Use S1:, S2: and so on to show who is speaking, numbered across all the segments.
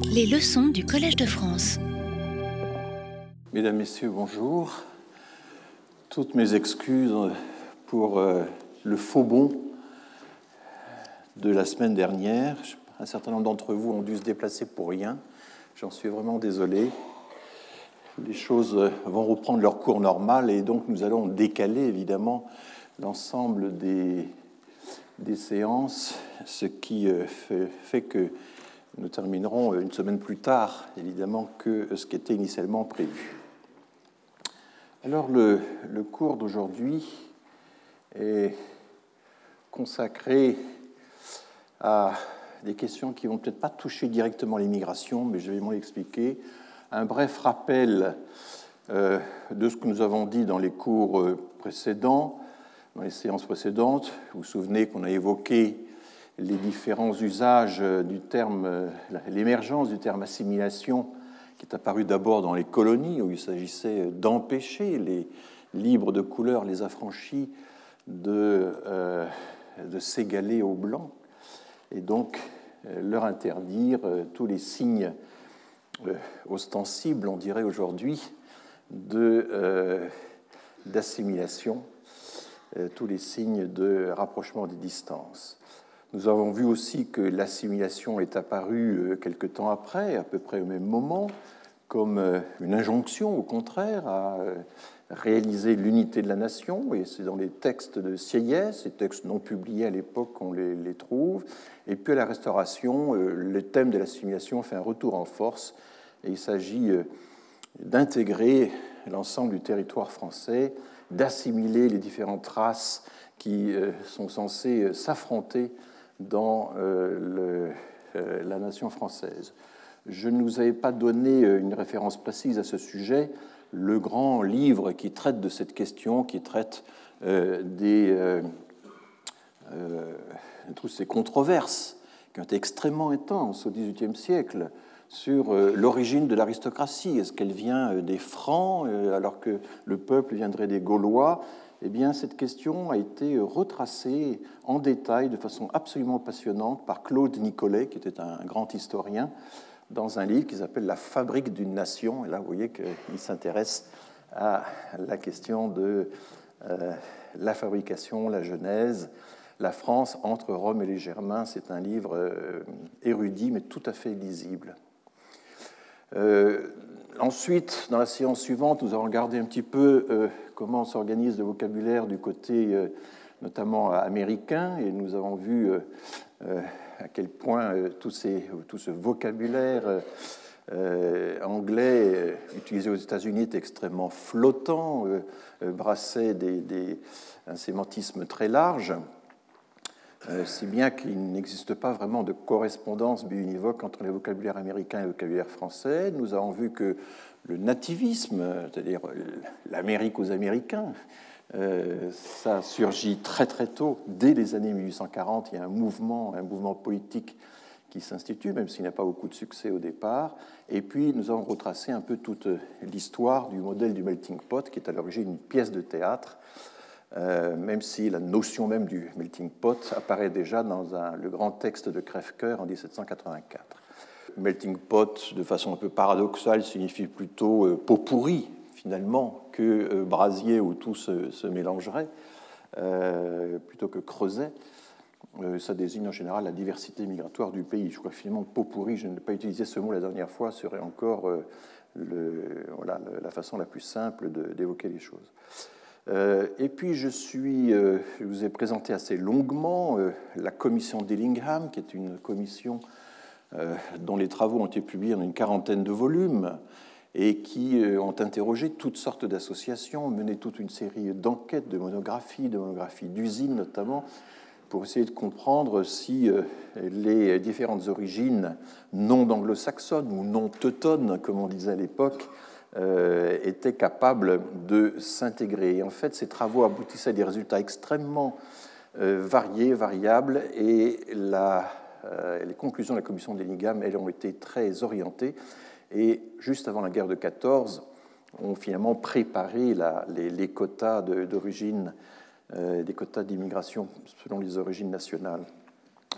S1: Les leçons du Collège de France.
S2: Mesdames, Messieurs, bonjour. Toutes mes excuses pour euh, le faux bon de la semaine dernière. Un certain nombre d'entre vous ont dû se déplacer pour rien. J'en suis vraiment désolé. Les choses vont reprendre leur cours normal et donc nous allons décaler évidemment l'ensemble des, des séances, ce qui euh, fait, que nous terminerons une semaine plus tard, évidemment, que ce qui était initialement prévu. Alors, le, cours d'aujourd'hui est consacré à des questions qui vont peut-être pas toucher directement l'immigration, mais je vais m'en expliquer. Un bref rappel euh, de ce que nous avons dit dans les cours euh, précédents, dans les séances précédentes. Vous vous souvenez qu'on a évoqué les différents usages du terme, euh, l'émergence du terme assimilation, qui est apparu d'abord dans les colonies, où il s'agissait d'empêcher les libres de couleur, les affranchis, de, euh, s'égaler aux blancs, et donc euh, leur interdire tous les signes ostensibles, on dirait aujourd'hui, d'assimilation euh, tous les signes de rapprochement des distances. Nous avons vu aussi que l'assimilation est apparue euh, quelque temps après, à peu près au même moment, comme euh, une injonction, au contraire, à réaliser l'unité de la nation, et c'est dans les textes de Sieyès, ces textes non publiés à l'époque qu'on les, les, trouve, et puis à la Restauration, le thème de l'assimilation fait un retour en force, et il s'agit d'intégrer l'ensemble du territoire français d'assimiler les différentes races qui euh, sont censées euh, s'affronter dans euh, la nation française. Je ne vous avais pas donné une référence précise à ce sujet. Le grand livre qui traite de cette question, qui traite des, toutes ces controverses qui ont été extrêmement intenses au XVIIIe siècle, sur euh, l'origine de l'aristocratie. Est-ce qu'elle vient euh, des Francs euh, alors que le peuple viendrait des Gaulois? Eh bien, cette question a été retracée en détail de façon absolument passionnante par Claude Nicolet, qui était un grand historien, dans un livre qui s'appelle La fabrique d'une nation. Et là, vous voyez qu'il s'intéresse à la question de la fabrication, la genèse, la France entre Rome et les Germains. C'est un livre érudit, mais tout à fait lisible. Euh, ensuite, dans la séance suivante, nous allons regarder un petit peu euh, comment s'organise le vocabulaire du côté euh, notamment américain, et nous avons vu à quel point tout, ce vocabulaire anglais utilisé aux États-Unis est extrêmement flottant, brassait un sémantisme très large. Euh, si bien qu'il n'existe pas vraiment de correspondance biunivoque entre les vocabulaires américains et le vocabulaire français. Nous avons vu que le nativisme, c'est-à-dire l'Amérique aux Américains, euh, ça surgit très très tôt, dès les années 1840. Il y a un mouvement, un mouvement politique qui s'institue, même s'il n'a pas beaucoup de succès au départ. Et puis nous avons retracé un peu toute l'histoire du modèle du melting pot, qui est à l'origine une pièce de théâtre euh, même si la notion même du melting pot apparaît déjà dans le grand texte de Crèvecoeur en 1784. Melting pot, de façon un peu paradoxale, signifie plutôt euh, pot pourri, finalement, que euh, brasier où tout se, mélangerait, plutôt que creuset. ça désigne en général la diversité migratoire du pays. Je crois que finalement, pot pourri, je n'ai pas utilisé ce mot la dernière fois, serait encore la façon la plus simple d'évoquer les choses. Euh, et puis, je, suis, euh, je vous ai présenté assez longuement euh, la commission Dillingham, qui est une commission dont les travaux ont été publiés en une quarantaine de volumes et qui ont interrogé toutes sortes d'associations, mené toute une série d'enquêtes, de monographies, de monographies d'usines notamment, pour essayer de comprendre si les différentes origines non anglo-saxonnes ou non teutones, comme on disait à l'époque, était capable de s'intégrer. En fait, ces travaux aboutissaient à des résultats extrêmement euh, variés, variables, et euh, les conclusions de la commission des Ligam, elles, ont été très orientées. Et juste avant la guerre de 14, ont finalement préparé les, quotas d'origine, des quotas d'immigration selon les origines nationales.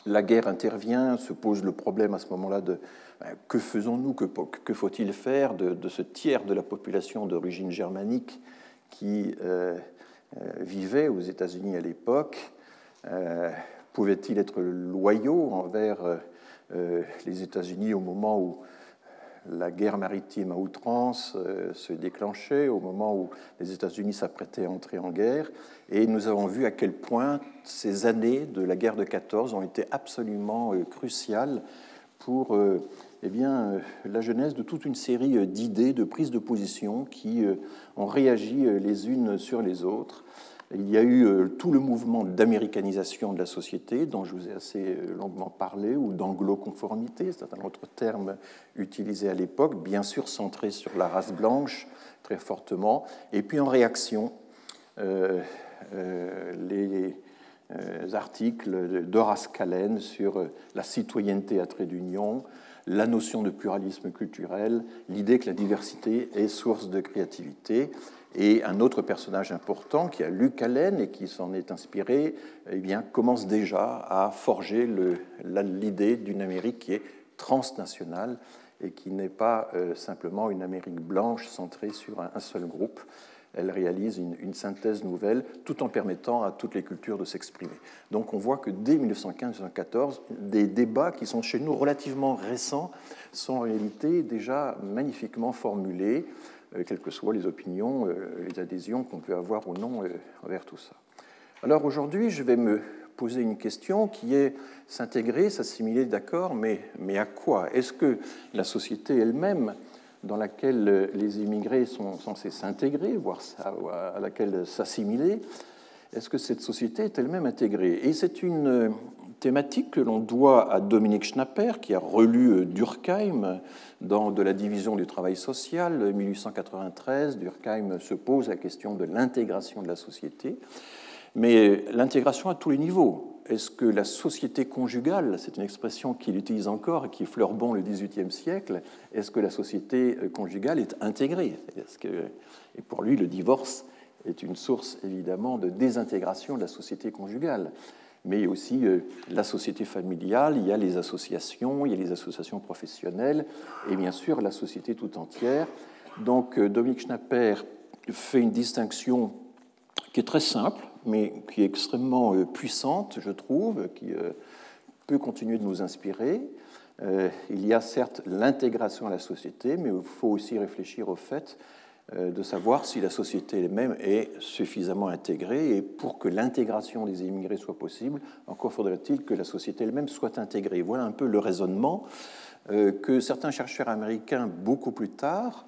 S2: La guerre intervient, se pose le problème à ce moment-là de ben, que faisons-nous, que, faut-il faire de, ce tiers de la population d'origine germanique qui euh, euh, vivait aux États-Unis à l'époque euh, Pouvait-il être loyaux envers les États-Unis au moment où la guerre maritime à outrance se déclenchait, au moment où les États-Unis s'apprêtaient à entrer en guerre Et nous avons vu à quel point ces années de la guerre de 14 ont été absolument cruciales pour eh bien, euh, la genèse de toute une série euh, d'idées, de prises de position qui euh, ont réagi les unes sur les autres. Il y a eu tout le mouvement d'américanisation de la société, dont je vous ai assez longuement parlé, ou d'anglo-conformité, c'est un autre terme utilisé à l'époque, bien sûr centré sur la race blanche très fortement. Et puis en réaction, les articles d'Horace Callen sur la citoyenneté à trait d'union, la notion de pluralisme culturel, l'idée que la diversité est source de créativité. Et un autre personnage important qui a lu Allen et qui s'en est inspiré, eh bien, commence déjà à forger l'idée d'une Amérique qui est transnationale et qui n'est pas euh, simplement une Amérique blanche centrée sur un seul groupe elle réalise une, synthèse nouvelle tout en permettant à toutes les cultures de s'exprimer. Donc on voit que dès 1915-1914, des débats qui sont chez nous relativement récents sont en réalité déjà magnifiquement formulés, euh, quelles que soient les opinions, euh, les adhésions qu'on peut avoir ou non euh, envers tout ça. Alors aujourd'hui, je vais me poser une question qui est s'intégrer, s'assimiler, d'accord, mais, mais à quoi? Est-ce que la société elle-même dans laquelle euh, les immigrés sont censés s'intégrer, voire à laquelle s'assimiler, est-ce que cette société est elle-même intégrée? Et c'est une euh, thématique que l'on doit à Dominique Schnapper, qui a relu euh, Durkheim dans De la division du travail social, 1893. Durkheim se pose la question de l'intégration de la société, mais l'intégration à tous les niveaux est-ce que la société conjugale, c'est une expression qu'il utilise encore et qui fleure bon le XVIIIe siècle, est-ce que la société conjugale est intégrée? Et pour lui, le divorce est une source évidemment de désintégration de la société conjugale. Mais aussi euh, la société familiale, il y a les associations, il y a les associations professionnelles, et bien sûr la société tout entière. Donc euh, Dominique Schnapper fait une distinction qui est très simple, mais qui est extrêmement euh, puissante, je trouve, qui euh, peut continuer de nous inspirer. Euh, il y a certes l'intégration à la société, mais il faut aussi réfléchir au fait de savoir si la société elle-même est suffisamment intégrée. Et pour que l'intégration des immigrés soit possible, encore faudrait-il que la société elle-même soit intégrée. Voilà un peu le raisonnement que certains chercheurs américains, beaucoup plus tard,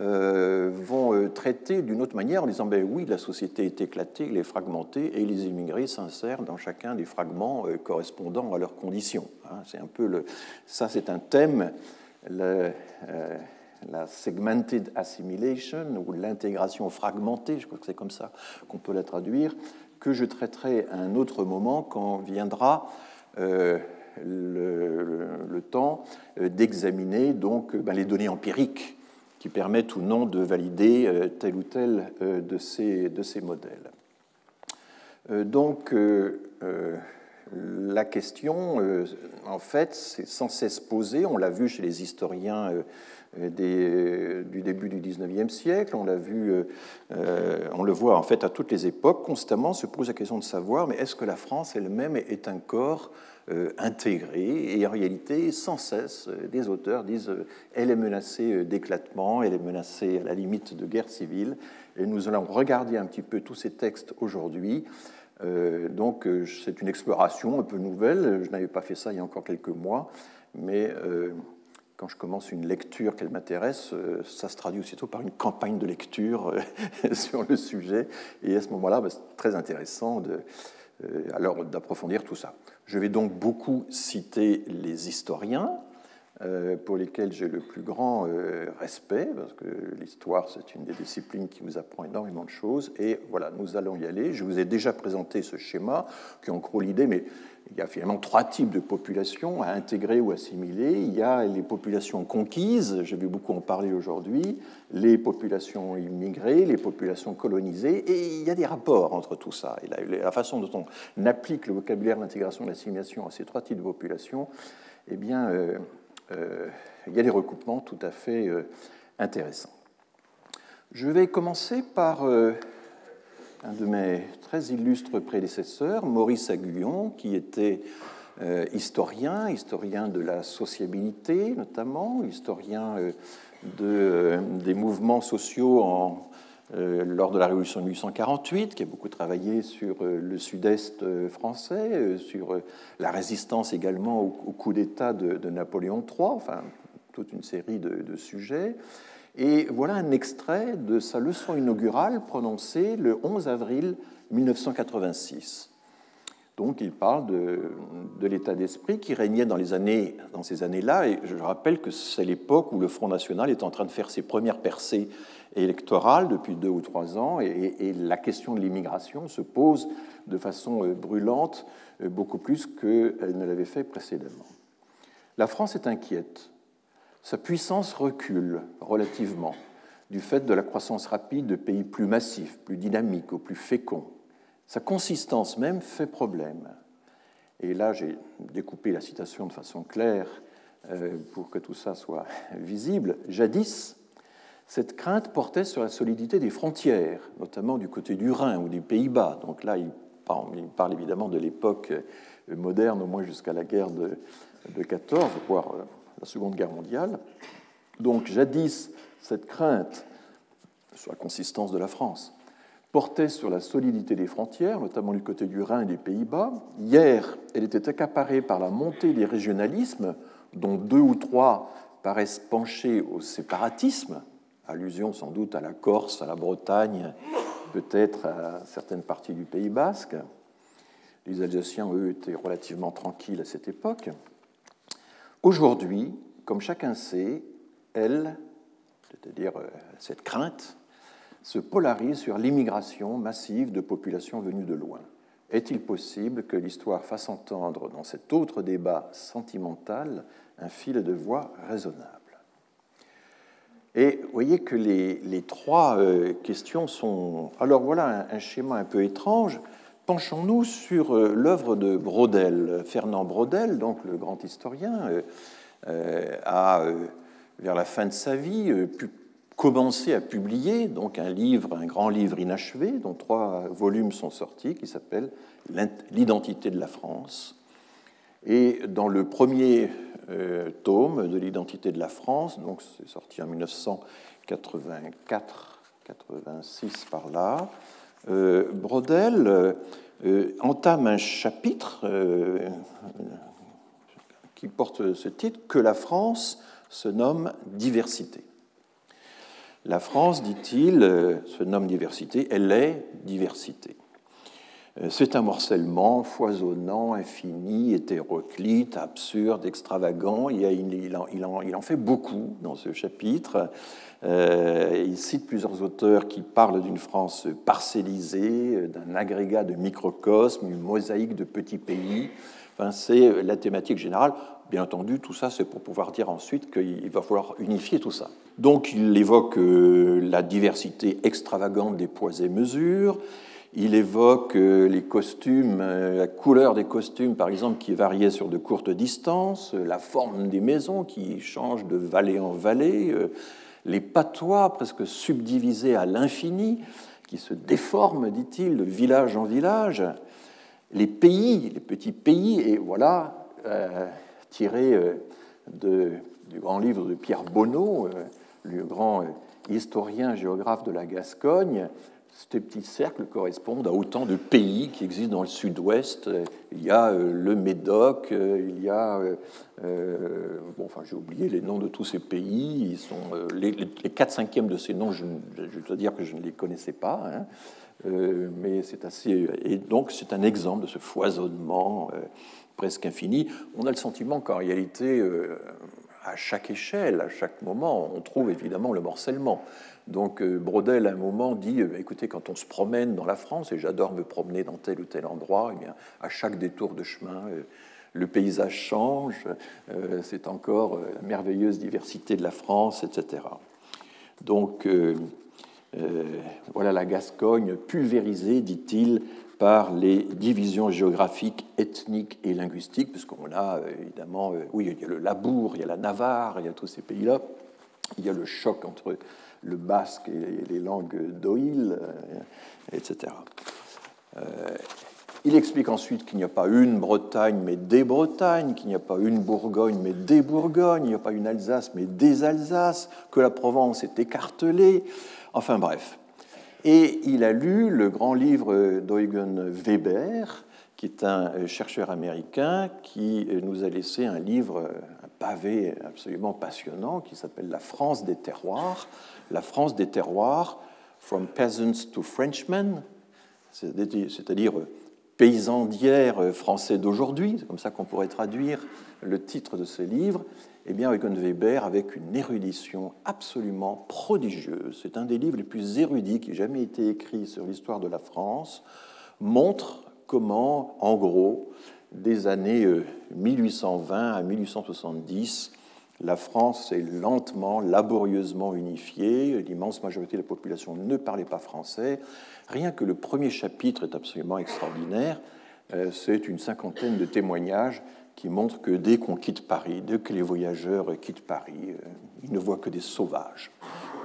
S2: euh, vont euh, traiter d'une autre manière en disant ben oui, la société est éclatée, elle est fragmentée, et les immigrés s'insèrent dans chacun des fragments euh, correspondant à leurs conditions. Hein. c'est un peu le, ça, c'est un thème, la segmented assimilation ou l'intégration fragmentée, je crois que c'est comme ça qu'on peut la traduire, que je traiterai à un autre moment quand viendra le, temps d'examiner donc ben, les données empiriques qui permettent ou non de valider euh, tel ou tel euh, de ces, de ces modèles. Euh, donc, la question, en fait, c'est sans cesse posée. On l'a vu chez les historiens du début du XIXe siècle. On l'a vu, on le voit en fait à toutes les époques. Constamment se pose la question de savoir, mais est-ce que la France elle-même est un corps intégrée, et en réalité, sans cesse, euh, des auteurs disent euh, elle est menacée d'éclatement, elle est menacée à la limite de guerre civile, et nous allons regarder un petit peu tous ces textes aujourd'hui. donc c'est une exploration un peu nouvelle, je n'avais pas fait ça il y a encore quelques mois, mais quand je commence une lecture qu'elle m'intéresse, ça se traduit aussitôt par une campagne de lecture sur le sujet. Et à ce moment-là, bah, c'est très intéressant de, alors d'approfondir tout ça. Je vais donc beaucoup citer les historiens, pour lesquels j'ai le plus grand respect, parce que l'histoire, c'est une des disciplines qui vous apprend énormément de choses. Et voilà, nous allons y aller. Je vous ai déjà présenté ce schéma, qui en gros l'idée, mais il y a finalement trois types de populations à intégrer ou assimiler. Il y a les populations conquises, j'ai vu beaucoup en parler aujourd'hui, les populations immigrées, les populations colonisées, et il y a des rapports entre tout ça. Et la, façon dont on applique le vocabulaire d'intégration et l'assimilation à ces trois types de populations, eh bien, euh, euh, il y a des recoupements tout à fait euh, intéressants. Je vais commencer par un de mes très illustres prédécesseurs, Maurice Aguillon, qui était euh, historien, historien de la sociabilité notamment, historien euh, de, euh, des mouvements sociaux en, lors de la Révolution de 1848, qui a beaucoup travaillé sur le sud-est français, sur la résistance également au, coup d'État de, Napoléon III, enfin toute une série de, sujets. Et voilà un extrait de sa leçon inaugurale prononcée le 11 avril 1986. Donc il parle de, l'état d'esprit qui régnait dans ces années-là. Et je rappelle que c'est l'époque où le Front National est en train de faire ses premières percées électorales depuis deux ou trois ans. Et, la question de l'immigration se pose de façon euh, brûlante, euh, beaucoup plus qu'elle ne l'avait fait précédemment. La France est inquiète sa puissance recule relativement du fait de la croissance rapide de pays plus massifs, plus dynamiques ou plus féconds. Sa consistance même fait problème. Et là, j'ai découpé la citation de façon claire euh, pour que tout ça soit visible. Jadis, cette crainte portait sur la solidité des frontières, notamment du côté du Rhin ou des Pays-Bas. Donc là, il parle, évidemment de l'époque moderne, au moins jusqu'à la guerre de, de 14, voire euh, la Seconde Guerre mondiale. Donc jadis, cette crainte sur la consistance de la France portait sur la solidité des frontières, notamment du côté du Rhin et des Pays-Bas. Hier, elle était accaparée par la montée des régionalismes, dont deux ou trois paraissent pencher au séparatisme, allusion sans doute à la Corse, à la Bretagne, peut-être à certaines parties du Pays basque. Les Alsaciens, eux, étaient relativement tranquilles à cette époque. Aujourd'hui, comme chacun sait, elle, c'est-à-dire euh, cette crainte, se polarise sur l'immigration massive de populations venues de loin. Est-il possible que l'histoire fasse entendre dans cet autre débat sentimental un fil de voix raisonnable? Et vous voyez que les, trois euh, questions sont... Alors voilà un schéma un peu étrange penchons-nous sur euh, l'œuvre de Brodel. Fernand Brodel, donc le grand historien, euh, a, vers la fin de sa vie, pu commencer à publier donc un livre, un grand livre inachevé, dont trois volumes sont sortis, qui s'appelle L'identité de la France. Et dans le premier tome de l'identité de la France, donc c'est sorti en 1984-86 par là, euh, Brodel euh, euh, entame un chapitre qui porte ce titre Que la France se nomme diversité. La France, dit-il, se nomme diversité, elle est diversité. C'est un morcellement foisonnant, infini, hétéroclite, absurde, extravagant. Il, en, fait beaucoup dans ce chapitre. Euh, il cite plusieurs auteurs qui parlent d'une France parcellisée, d'un agrégat de microcosmes, une mosaïque de petits pays. C'est la thématique générale. Bien entendu, tout ça, c'est pour pouvoir dire ensuite qu'il va falloir unifier tout ça. Donc, il évoque euh, la diversité extravagante des poids et mesures. Il évoque euh, les costumes, la couleur des costumes, par exemple, qui variait sur de courtes distances, la forme des maisons qui change de vallée en vallée, les patois presque subdivisés à l'infini, qui se déforment, dit-il, de village en village, les pays, les petits pays, et voilà, euh, tiré euh, du grand livre de Pierre Bonneau, euh, le grand historien géographe de la Gascogne, ces petits cercles correspondent à autant de pays qui existent dans le sud-ouest. Il y a euh, le Médoc, euh, il y a. Euh, bon, enfin, j'ai oublié les noms de tous ces pays. Ils sont, les, les 4 cinquièmes de ces noms, je, dois dire que je ne les connaissais pas. Hein. mais c'est assez. Et donc, c'est un exemple de ce foisonnement presque infini. On a le sentiment qu'en réalité, à chaque échelle, à chaque moment, on trouve évidemment le morcellement. Donc Brodel, à un moment, dit écoutez, quand on se promène dans la France, et j'adore me promener dans tel ou tel endroit, eh bien, à chaque détour de chemin, le paysage change, c'est encore la merveilleuse diversité de la France, etc. Donc, voilà la Gascogne pulvérisée, dit-il, par les divisions géographiques, ethniques et linguistiques, puisqu'on a évidemment, oui, il y a le Labour, il y a la Navarre, il y a tous ces pays-là, il y a le choc entre le basque et les langues d'Oïl, etc. Il explique ensuite qu'il n'y a pas une Bretagne, mais des Bretagnes, qu'il n'y a pas une Bourgogne, mais des Bourgognes, il n'y a pas une Alsace, mais des Alsaces, que la Provence est écartelée. Enfin bref. Et il a lu le grand livre d'Eugen Weber, qui est un chercheur américain, qui nous a laissé un livre, un pavé absolument passionnant, qui s'appelle La France des terroirs. La France des terroirs, From Peasants to Frenchmen, c'est-à-dire paysans d'hier, euh, français d'aujourd'hui, c'est comme ça qu'on pourrait traduire le titre de ce livre, eh bien, Eugen Weber, avec une érudition absolument prodigieuse, c'est un des livres les plus érudits qui ait jamais été écrit sur l'histoire de la France, montre comment, en gros, des années 1820 euh, à 1870, la France est lentement, laborieusement unifiée. L'immense majorité de la population ne parlait pas français. Rien que le premier chapitre est absolument extraordinaire. Euh, c'est une cinquantaine de témoignages qui montrent que dès qu'on quitte Paris, dès que les voyageurs quittent Paris, euh, ils ne voient que des sauvages,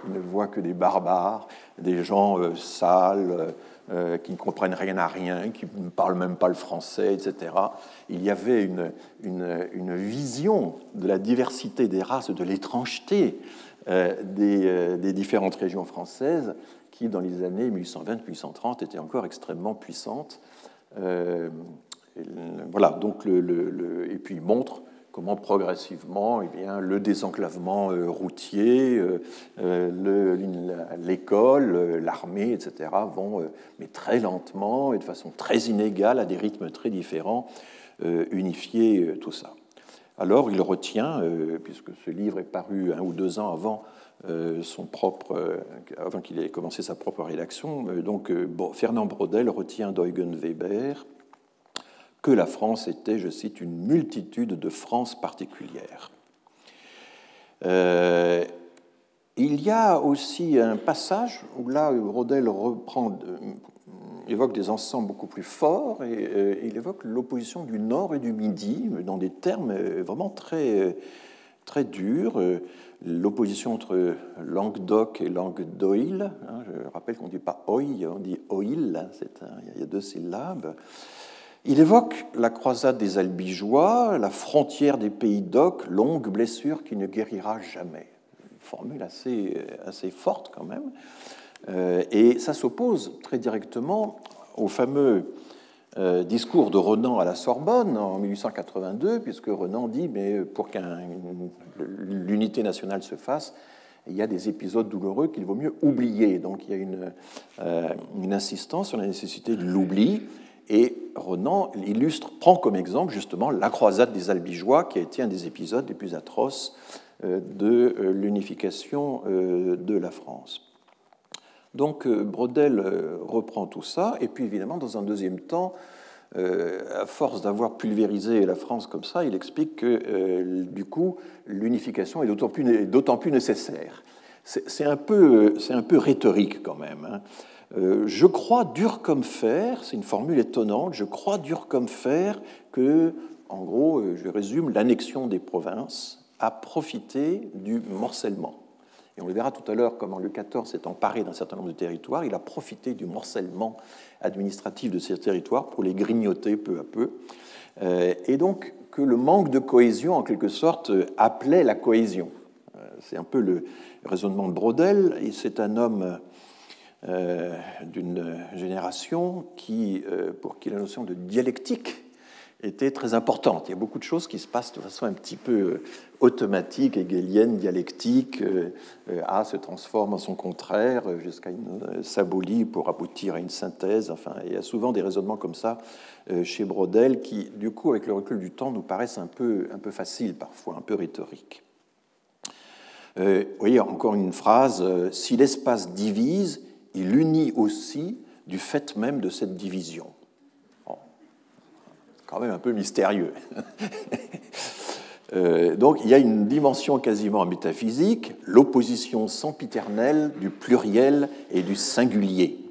S2: ils ne voient que des barbares, des gens sales, euh, qui ne comprennent rien à rien, qui ne parlent même pas le français, etc. Il y avait une, une, vision de la diversité des races, de l'étrangeté euh, des, euh, des, différentes régions françaises qui, dans les années 1820-1830, était encore extrêmement puissante. voilà, donc le, le, et puis montre comment progressivement eh bien, le désenclavement euh, routier, euh, euh, l'école, l'armée, etc., vont, mais très lentement et de façon très inégale, à des rythmes très différents, unifier tout ça. Alors il retient, puisque ce livre est paru un ou deux ans avant son propre, avant qu'il ait commencé sa propre rédaction, donc Fernand Brodel retient d'Eugen Weber que la France était, je cite, une multitude de France particulières. Euh, il y a aussi un passage où là, Rodel reprend, évoque des ensembles beaucoup plus forts et euh, il évoque l'opposition du Nord et du Midi dans des termes vraiment très, très durs. L'opposition entre Languedoc et Languedoil. Hein, je rappelle qu'on ne dit pas oi, on dit oil, hein, il y a deux syllabes. Il évoque la croisade des Albigeois, la frontière des pays d'Oc, longue blessure qui ne guérira jamais. Une formule assez, forte quand même. Euh, et ça s'oppose très directement au fameux euh, discours de Renan à la Sorbonne en 1882, puisque Renan dit, mais pour qu'une l'unité nationale se fasse, il y a des épisodes douloureux qu'il vaut mieux oublier. Donc il y a une, euh, une insistance sur la nécessité de l'oubli. Et Renan illustre, prend comme exemple justement la croisade des Albigeois, qui a été un des épisodes les plus atroces euh, de euh, l'unification euh, de la France. Donc Brodel reprend tout ça, et puis évidemment, dans un deuxième temps, à force d'avoir pulvérisé la France comme ça, il explique que du coup, l'unification est d'autant plus, nécessaire. C'est un, peu, un peu rhétorique quand même. Hein. Euh, je crois dur comme fer, c'est une formule étonnante, je crois dur comme fer que, en gros, euh, je résume, l'annexion des provinces a profité du morcellement. Et on le verra tout à l'heure comment le XIV s'est emparé d'un certain nombre de territoires. Il a profité du morcellement administratif de ces territoires pour les grignoter peu à peu. Euh, et donc que le manque de cohésion, en quelque sorte, appelait la cohésion. C'est un peu le raisonnement de Brodel. C'est un homme euh, d'une génération qui, euh, pour qui la notion de dialectique était très importante. Il y a beaucoup de choses qui se passent de façon un petit peu euh, automatique, hegelienne, dialectique. A se transforme en son contraire jusqu'à une sabolie pour aboutir à une synthèse. Enfin, il y a souvent des raisonnements comme ça chez Brodel qui, du coup, avec le recul du temps, nous paraissent un peu, un peu faciles parfois, un peu rhétoriques. vous voyez encore une phrase, si l'espace divise, il unit aussi du fait même de cette division. Quand même un peu mystérieux. Euh, donc il y a une dimension quasiment métaphysique, l'opposition sempiternelle du pluriel et du singulier.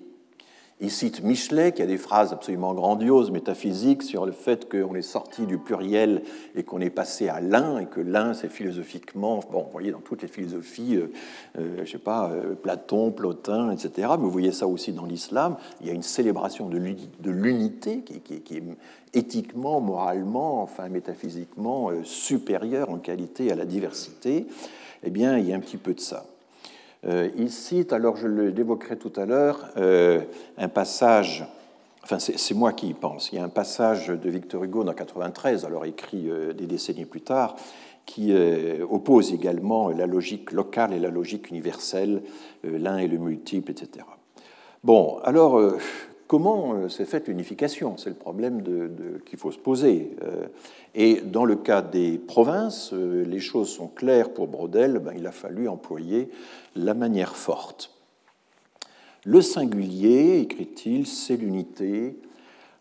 S2: Il cite Michelet, qui a des phrases absolument grandioses, métaphysiques, sur le fait qu'on est sorti du pluriel et qu'on est passé à l'un, et que l'un, c'est philosophiquement, bon, vous voyez, dans toutes les philosophies, euh, euh, je sais pas, euh, Platon, Plotin, etc., mais vous voyez ça aussi dans l'islam, il y a une célébration de l'unité qui, qui, est éthiquement, moralement, enfin métaphysiquement supérieure en qualité à la diversité. Eh bien, il y a un petit peu de ça. Euh, il cite, alors je l'évoquerai tout à l'heure, euh, un passage, enfin c'est moi qui y pense, il y a un passage de Victor Hugo dans 93, alors écrit euh, des décennies plus tard, qui oppose également la logique locale et la logique universelle, l'un et le multiple, etc. Bon, alors comment euh, s'est faite l'unification? C'est le problème qu'il faut se poser. Euh, et dans le cas des provinces, euh, les choses sont claires pour Brodel, ben, il a fallu employer la manière forte. Le singulier, écrit-il, c'est l'unité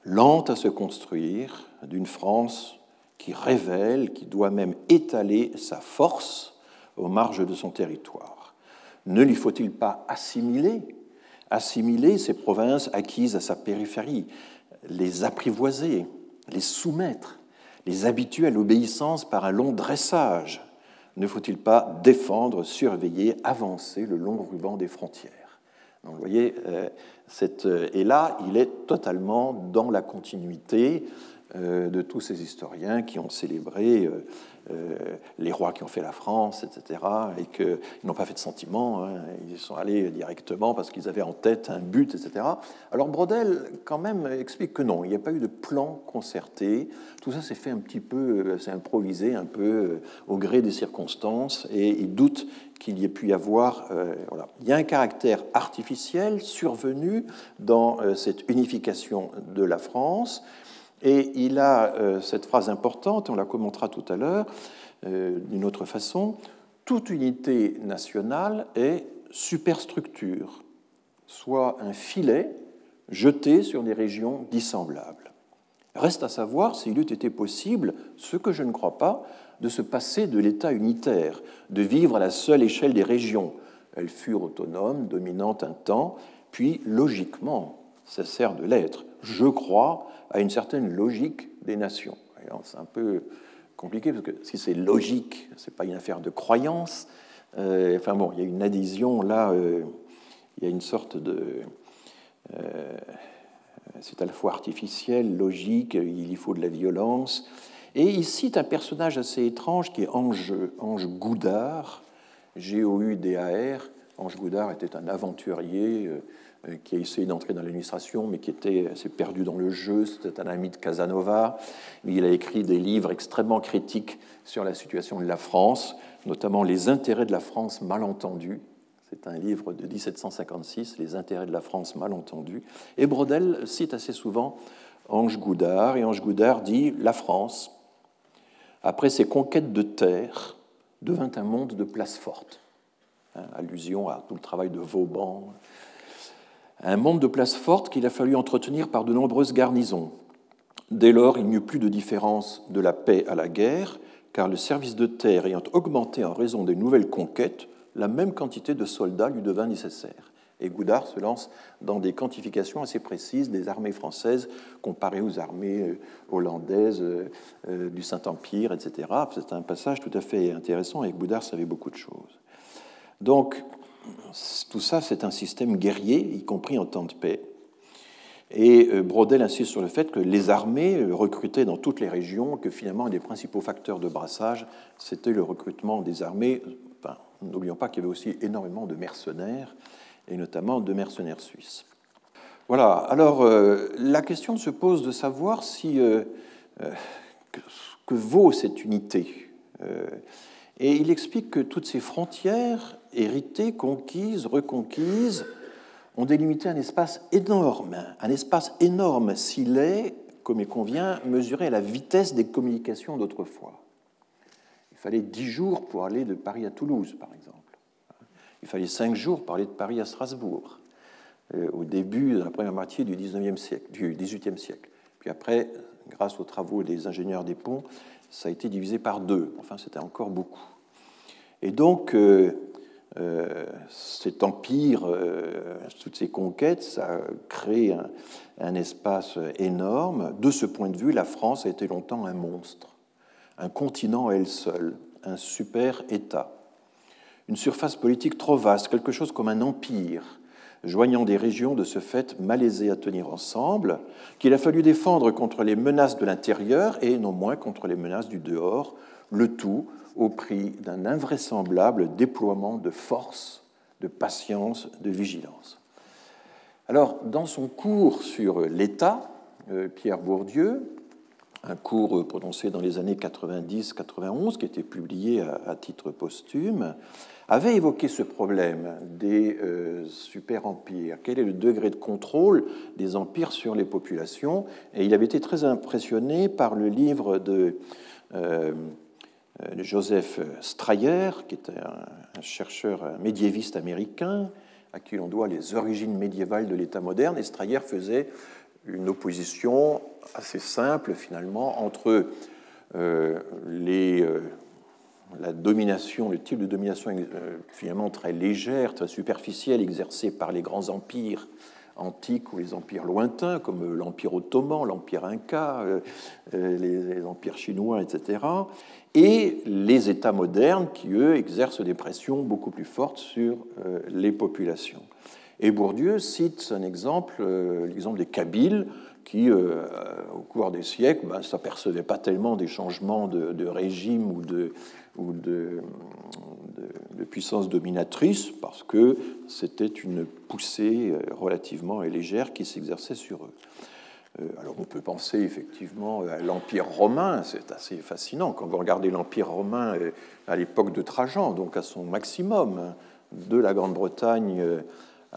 S2: lente à se construire d'une France qui révèle, qui doit même étaler sa force aux marges de son territoire. Ne lui faut-il pas assimiler assimiler ces provinces acquises à sa périphérie, les apprivoiser, les soumettre, les habituer à l'obéissance par un long dressage. Ne faut-il pas défendre, surveiller, avancer le long ruban des frontières? Donc, voyez, euh, cette, euh, et là, il est totalement dans la continuité de tous ces historiens qui ont célébré euh, les rois qui ont fait la France, etc., et qu'ils n'ont pas fait de sentiment, hein, ils sont allés directement parce qu'ils avaient en tête un but, etc. Alors Brodel, quand même, explique que non, il n'y a pas eu de plan concerté, tout ça s'est fait un petit peu, c'est improvisé, un peu euh, au gré des circonstances, et il doute qu'il y ait pu y avoir. Euh, voilà. Il y a un caractère artificiel survenu dans cette unification de la France et il a euh, cette phrase importante, on la commentera tout à l'heure euh, d'une autre façon, toute unité nationale est superstructure, soit un filet jeté sur des régions dissemblables. Reste à savoir s'il eût été possible, ce que je ne crois pas, de se passer de l'État unitaire, de vivre à la seule échelle des régions. Elles furent autonomes, dominantes un temps, puis logiquement cessèrent de l'être. Je crois à une certaine logique des nations. C'est un peu compliqué parce que si c'est logique, ce n'est pas une affaire de croyance. Euh, enfin bon, il y a une adhésion là, euh, il y a une sorte de. Euh, c'est à la fois artificiel, logique, il y faut de la violence. Et il cite un personnage assez étrange qui est Ange, Ange Goudard, G-O-U-D-A-R. Ange Goudard était un aventurier qui a essayé d'entrer dans l'administration, mais qui était assez perdu dans le jeu. C'était un ami de Casanova. Il a écrit des livres extrêmement critiques sur la situation de la France, notamment Les intérêts de la France mal entendus. C'est un livre de 1756, Les intérêts de la France mal entendus. Et Brodel cite assez souvent Ange Goudard, et Ange Goudard dit La France, après ses conquêtes de terre, devint un monde de places fortes. Hein, allusion à tout le travail de Vauban, un monde de places fortes qu'il a fallu entretenir par de nombreuses garnisons. Dès lors, il n'y eut plus de différence de la paix à la guerre, car le service de terre ayant augmenté en raison des nouvelles conquêtes, la même quantité de soldats lui devint nécessaire. Et Goudard se lance dans des quantifications assez précises des armées françaises comparées aux armées euh, hollandaises euh, euh, du Saint-Empire, etc. C'est un passage tout à fait intéressant et Goudard savait beaucoup de choses. Donc, tout ça, c'est un système guerrier, y compris en temps de paix. Et euh, Brodel insiste sur le fait que les armées euh, recrutaient dans toutes les régions, que finalement un des principaux facteurs de brassage, c'était le recrutement des armées. N'oublions pas qu'il y avait aussi énormément de mercenaires, et notamment de mercenaires suisses. Voilà, alors euh, la question se pose de savoir si que vaut cette unité. Et il explique que toutes ces frontières héritées, conquises, reconquises, ont délimité un espace énorme, un espace énorme s'il est, comme il convient, mesuré à la vitesse des communications d'autrefois. Il fallait dix jours pour aller de Paris à Toulouse, par exemple. Il fallait cinq jours pour aller de Paris à Strasbourg, euh, au début de la première moitié du 19e siècle, du 18e siècle. Puis après, grâce aux travaux des ingénieurs des ponts, ça a été divisé par deux. Enfin, c'était encore beaucoup. Et donc, euh, euh, cet empire, toutes ces conquêtes, ça a créé un, un, espace énorme. De ce point de vue, la France a été longtemps un monstre, un continent à elle seule, un super État une surface politique trop vaste, quelque chose comme un empire, joignant des régions de ce fait malaisées à tenir ensemble, qu'il a fallu défendre contre les menaces de l'intérieur et non moins contre les menaces du dehors, le tout au prix d'un invraisemblable déploiement de force, de patience, de vigilance. Alors, dans son cours sur l'État, euh, Pierre Bourdieu, un cours prononcé dans les années 90-91, qui était publié à, titre posthume, avait évoqué ce problème des euh, super-empires. Quel est le degré de contrôle des empires sur les populations? Et il avait été très impressionné par le livre de, euh, Joseph Strayer, qui était un, chercheur médiéviste américain, à qui l'on doit les origines médiévales de l'État moderne. Et Strayer faisait une opposition assez simple finalement entre euh, euh, la domination, le type de domination euh, finalement très légère, très superficielle exercée par les grands empires antiques ou les empires lointains comme l'empire ottoman, l'empire inca, les, empires chinois, etc. Et les États modernes qui, eux, exercent des pressions beaucoup plus fortes sur les populations. Et Bourdieu cite un exemple, euh, l'exemple des Kabyles, qui, euh, au cours des siècles, ne ben, s'apercevaient pas tellement des changements de, régime ou, de, de, puissance dominatrice, parce que c'était une poussée euh, relativement légère qui s'exerçait sur eux. Alors on peut penser effectivement à l'Empire romain, c'est assez fascinant quand vous regardez l'Empire romain à l'époque de Trajan, donc à son maximum, hein, de la Grande-Bretagne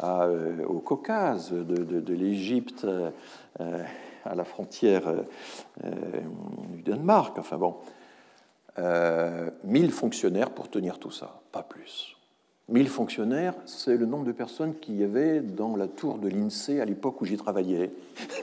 S2: euh, au Caucase, de, l'Égypte euh, à la frontière euh, du Danemark. Enfin bon, 1000 fonctionnaires pour tenir tout ça, pas plus. 1000 fonctionnaires, c'est le nombre de personnes qu'il y avait dans la tour de l'INSEE à l'époque où j'y travaillais.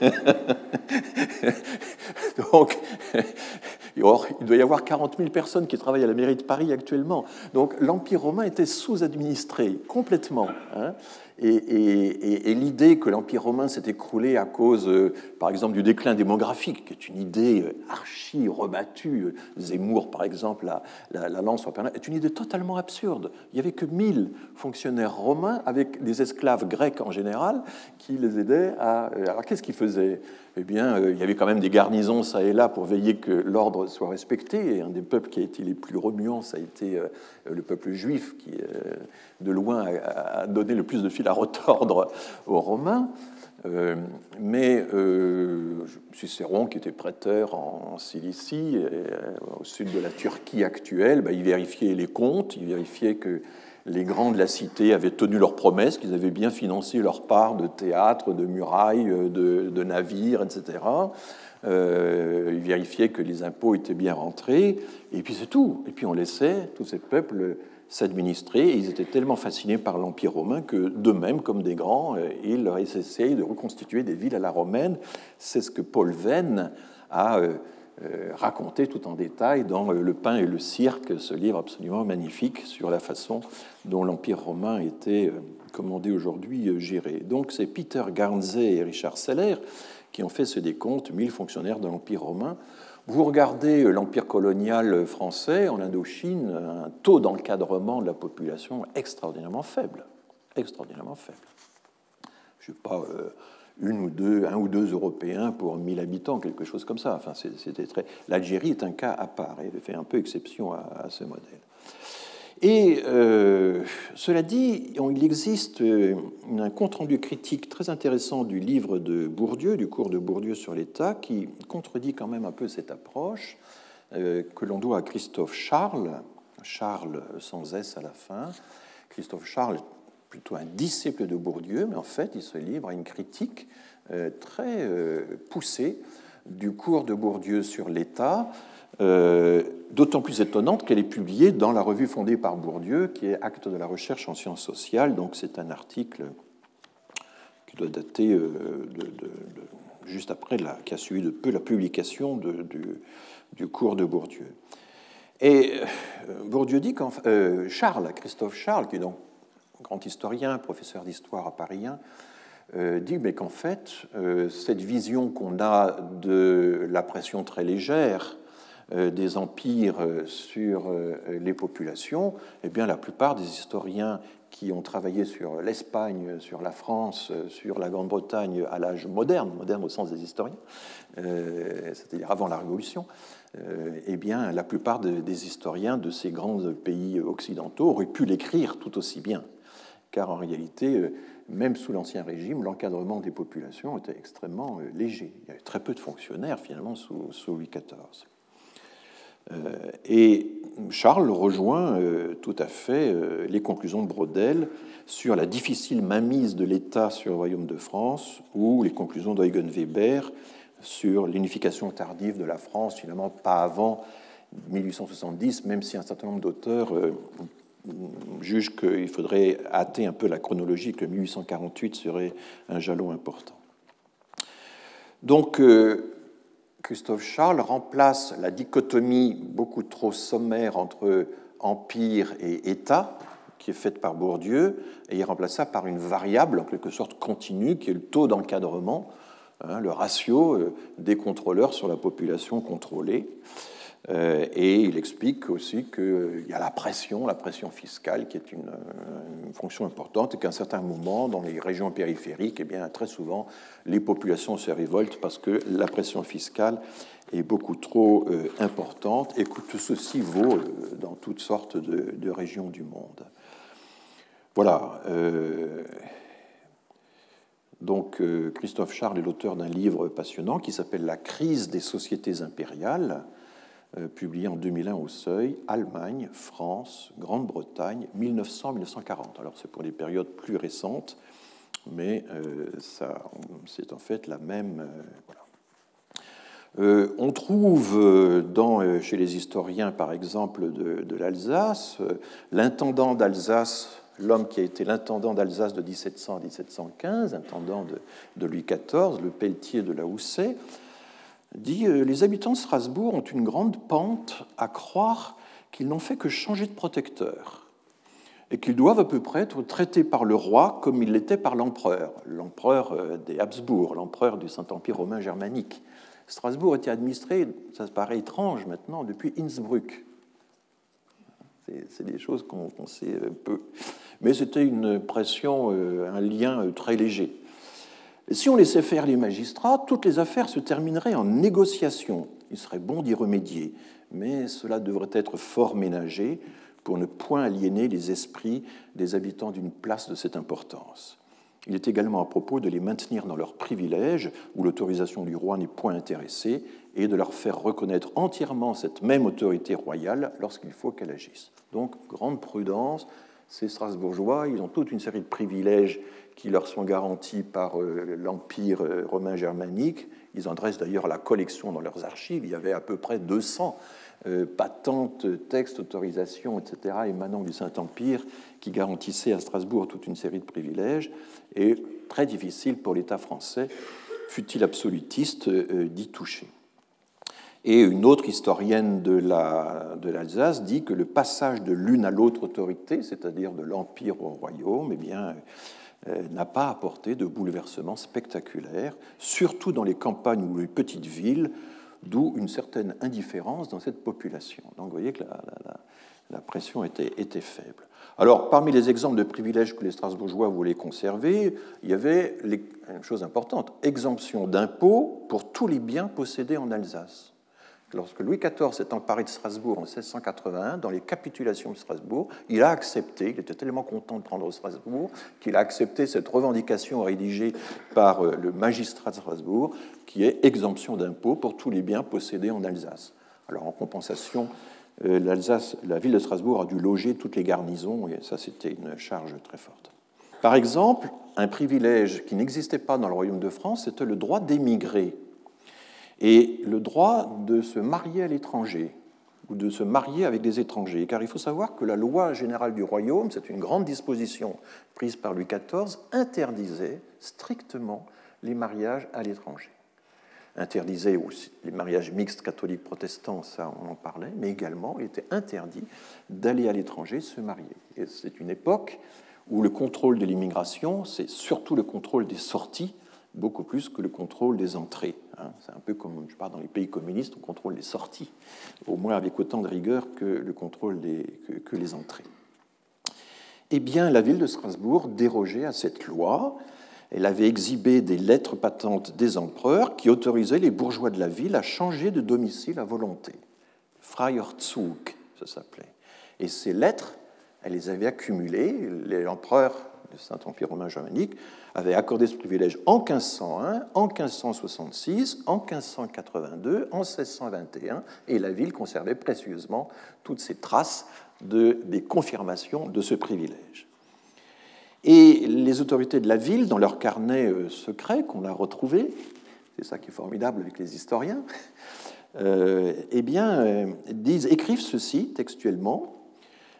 S2: Donc, il doit y avoir 40 000 personnes qui travaillent à la mairie de Paris actuellement. Donc, l'Empire romain était sous-administré complètement. Hein. Et, l'idée que l'Empire romain s'est écroulé à cause, euh, par exemple, du déclin démographique, qui est une idée euh, archi rebattue, euh, Zemmour, par exemple, la, la, lance est une idée totalement absurde. Il n'y avait que 1000 fonctionnaires romains, avec des esclaves grecs en général, qui les aidaient à... Alors qu'est-ce qu'ils faisaient? Eh bien, il y avait quand même des garnisons, ça et là, pour veiller que l'ordre soit respecté. Et un des peuples qui a été les plus remuants, ça a été le peuple juif, qui, de loin, a donné le plus de fil à retordre aux Romains. Euh, mais euh, Cicéron, qui était prêteur en, Cilicie, euh, au sud de la Turquie actuelle, bah, il vérifiait les comptes, il vérifiait que les grands de la cité avaient tenu leurs promesses, qu'ils avaient bien financé leur part de théâtre, de murailles, de, de navires, etc. il vérifiait que les impôts étaient bien rentrés, et puis c'est tout. Et puis on laissait tous ces peuples s'administrer. ils étaient tellement fascinés par l'Empire romain que, d'eux-mêmes, comme des grands, euh, ils essayent de reconstituer des villes à la romaine. C'est ce que Paul Venn a euh, euh, raconté tout en détail dans Le pain et le cirque, ce livre absolument magnifique sur la façon dont l'Empire romain était, dit aujourd'hui, géré. Donc c'est Peter Garnzey et Richard Seller qui ont fait ce décompte, 1000 fonctionnaires de l'Empire romain. Vous regardez l'empire colonial français en Indochine, un taux d'encadrement de la population extraordinairement faible, extraordinairement faible. Je sais pas, euh, une ou deux, un ou deux Européens pour 1000 habitants, quelque chose comme ça. Enfin, c'était très. L'Algérie est un cas à part et fait un peu exception à ce modèle. Et euh, cela dit, il existe euh, un compte-rendu critique très intéressant du livre de Bourdieu, du cours de Bourdieu sur l'État, qui contredit quand même un peu cette approche euh, que l'on doit à Christophe Charles, Charles sans S à la fin. Christophe Charles plutôt un disciple de Bourdieu, mais en fait, il se livre à une critique très poussée du cours de Bourdieu sur l'État, d'autant plus étonnante qu'elle est publiée dans la revue fondée par Bourdieu, qui est Acte de la recherche en sciences sociales. Donc c'est un article qui doit dater de, juste après, la, qui a suivi de peu la publication du, cours de Bourdieu. Et Bourdieu dit qu'en Charles, Christophe Charles, qui est donc grand historien, professeur d'histoire à Paris 1, euh, dit mais qu'en fait, euh, cette vision qu'on a de la pression très légère euh, des empires sur les populations, eh bien, la plupart des historiens qui ont travaillé sur l'Espagne, sur la France, sur la Grande-Bretagne à l'âge moderne, moderne au sens des historiens, c'est-à-dire avant la Révolution, eh bien, la plupart des historiens de ces grands pays occidentaux auraient pu l'écrire tout aussi bien, car en réalité, même sous l'Ancien Régime, l'encadrement des populations était extrêmement euh, léger. Il y avait très peu de fonctionnaires finalement sous, Louis XIV. Euh, et Charles rejoint euh, tout à fait les conclusions de Brodel sur la difficile mainmise de l'État sur le royaume de France ou les conclusions d'Eugen Weber sur l'unification tardive de la France, finalement pas avant 1870, même si un certain nombre d'auteurs juge qu'il faudrait hâter un peu la chronologie, que 1848 serait un jalon important. Donc, euh, Christophe Charles remplace la dichotomie beaucoup trop sommaire entre empire et État, qui est faite par Bourdieu, et il remplace ça par une variable, en quelque sorte continue, qui est le taux d'encadrement, hein, le ratio euh, des contrôleurs sur la population contrôlée. Euh, et il explique aussi qu'il y a la pression, la pression fiscale, qui est une, fonction importante, et qu'à un certain moment, dans les régions périphériques, eh bien, très souvent, les populations se révoltent parce que la pression fiscale est beaucoup trop euh, importante, et que tout ceci vaut euh, dans toutes sortes de, régions du monde. Voilà. donc, Christophe Charles est l'auteur d'un livre passionnant qui s'appelle La crise des sociétés impériales euh, publié en 2001 au Seuil, Allemagne, France, Grande-Bretagne, 1900-1940. Alors c'est pour des périodes plus récentes, mais euh, c'est en fait la même. Euh, on trouve dans, chez les historiens, par exemple, de, l'Alsace, l'intendant d'Alsace, l'homme qui a été l'intendant d'Alsace de 1700 à 1715, intendant de, de Louis XIV, le Pelletier de la Houssaye, dit euh, Les habitants de Strasbourg ont une grande pente à croire qu'ils n'ont fait que changer de protecteur et qu'ils doivent à peu près être traités par le roi comme ils l'étaient par l'empereur, l'empereur euh, des Habsbourg, l'empereur du Saint-Empire romain germanique. Strasbourg était administré, ça paraît étrange maintenant, depuis Innsbruck. C'est des choses qu'on sait euh, peu. Mais c'était une pression, un lien très léger. Si on laissait faire les magistrats, toutes les affaires se termineraient en négociation. Il serait bon d'y remédier, mais cela devrait être fort ménagé pour ne point aliéner les esprits des habitants d'une place de cette importance. Il est également à propos de les maintenir dans leurs privilèges, où l'autorisation du roi n'est point intéressée, et de leur faire reconnaître entièrement cette même autorité royale lorsqu'il faut qu'elle agisse. Donc, grande prudence, ces Strasbourgeois, ils ont toute une série de privilèges qui leur sont garantis par euh, l'Empire euh, romain germanique. Ils en dressent d'ailleurs la collection dans leurs archives. Il y avait à peu près 200 euh, patentes, textes, autorisations, etc., émanant du Saint-Empire, qui garantissaient à Strasbourg toute une série de privilèges, et très difficile pour l'État français, fut-il absolutiste, d'y toucher. Et une autre historienne de l'Alsace dit que le passage de l'une à l'autre autorité, c'est-à-dire de l'Empire au royaume, eh bien, n'a pas apporté de bouleversements spectaculaires, surtout dans les campagnes ou les petites villes, d'où une certaine indifférence dans cette population. Donc vous voyez que la, pression était, était, faible. Alors, parmi les exemples de privilèges que les Strasbourgeois voulaient conserver, il y avait les, une chose importante, exemption d'impôts pour tous les biens possédés en Alsace lorsque Louis XIV s'est emparé de Strasbourg en 1681, dans les capitulations de Strasbourg, il a accepté, il était tellement content de prendre Strasbourg, qu'il a accepté cette revendication rédigée par euh, le magistrat de Strasbourg, qui est exemption d'impôts pour tous les biens possédés en Alsace. Alors en compensation, euh, l'Alsace, la ville de Strasbourg a dû loger toutes les garnisons, et ça c'était une charge très forte. Par exemple, un privilège qui n'existait pas dans le royaume de France, c'était le droit d'émigrer et le droit de se marier à l'étranger. ou de se marier avec des étrangers, car il faut savoir que la loi générale du royaume, c'est une grande disposition prise par Louis XIV, interdisait strictement les mariages à l'étranger. Interdisait aussi les mariages mixtes catholiques protestants, ça on en parlait, mais également il était interdit d'aller à l'étranger se marier. Et c'est une époque où le contrôle de l'immigration, c'est surtout le contrôle des sorties beaucoup plus que le contrôle des entrées. Hein. C'est un peu comme, je parle, dans les pays communistes, on contrôle les sorties, au moins avec autant de rigueur que le contrôle des, que, les entrées. Eh bien, la ville de Strasbourg dérogeait à cette loi. Elle avait exhibé des lettres patentes des empereurs qui autorisaient les bourgeois de la ville à changer de domicile à volonté. Freierzug, ça s'appelait. Et ces lettres, elle les avait accumulées. L'empereur du Saint-Empire romain germanique avait accordé ce privilège en 1501, en 1566, en 1582, en 1621, et la ville conservait précieusement toutes ces traces de, des confirmations de ce privilège. Et les autorités de la ville, dans leur carnet euh, secret qu'on a retrouvé, c'est ça qui est formidable avec les historiens, euh, eh bien, euh, écrivent ceci textuellement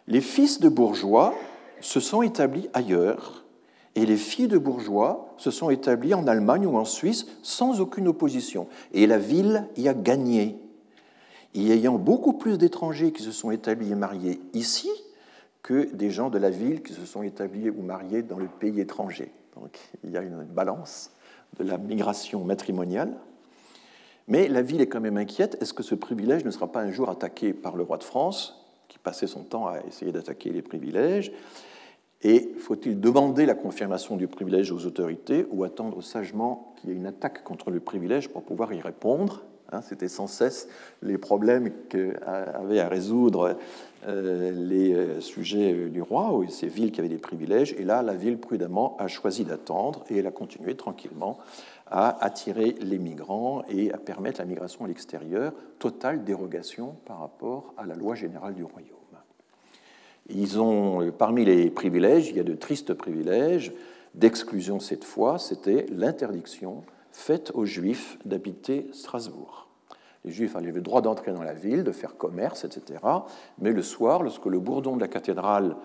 S2: Les fils de bourgeois se sont établis ailleurs et les filles de bourgeois se sont établies en Allemagne ou en Suisse sans aucune opposition. Et la ville y a gagné, y ayant beaucoup plus d'étrangers qui se sont établis et mariés ici que des gens de la ville qui se sont établis ou mariés dans le pays étranger. Donc il y a une balance de la migration matrimoniale. Mais la ville est quand même inquiète. Est-ce que ce privilège ne sera pas un jour attaqué par le roi de France, qui passait son temps à essayer d'attaquer les privilèges? Et faut-il demander la confirmation du privilège aux autorités ou attendre sagement qu'il y ait une attaque contre le privilège pour pouvoir y répondre hein, C'était sans cesse les problèmes qu'avaient à résoudre euh, les euh, sujets du roi, ou ces villes qui avaient des privilèges. Et là, la ville prudemment a choisi d'attendre et elle a continué tranquillement à attirer les migrants et à permettre la migration à l'extérieur, totale dérogation par rapport à la loi générale du royaume. Ils ont, euh, parmi les privilèges, il y a de tristes privilèges, d'exclusion cette fois, c'était l'interdiction faite aux Juifs d'habiter Strasbourg. Les Juifs avaient le droit d'entrer dans la ville, de faire commerce, etc. Mais le soir, lorsque le bourdon de la cathédrale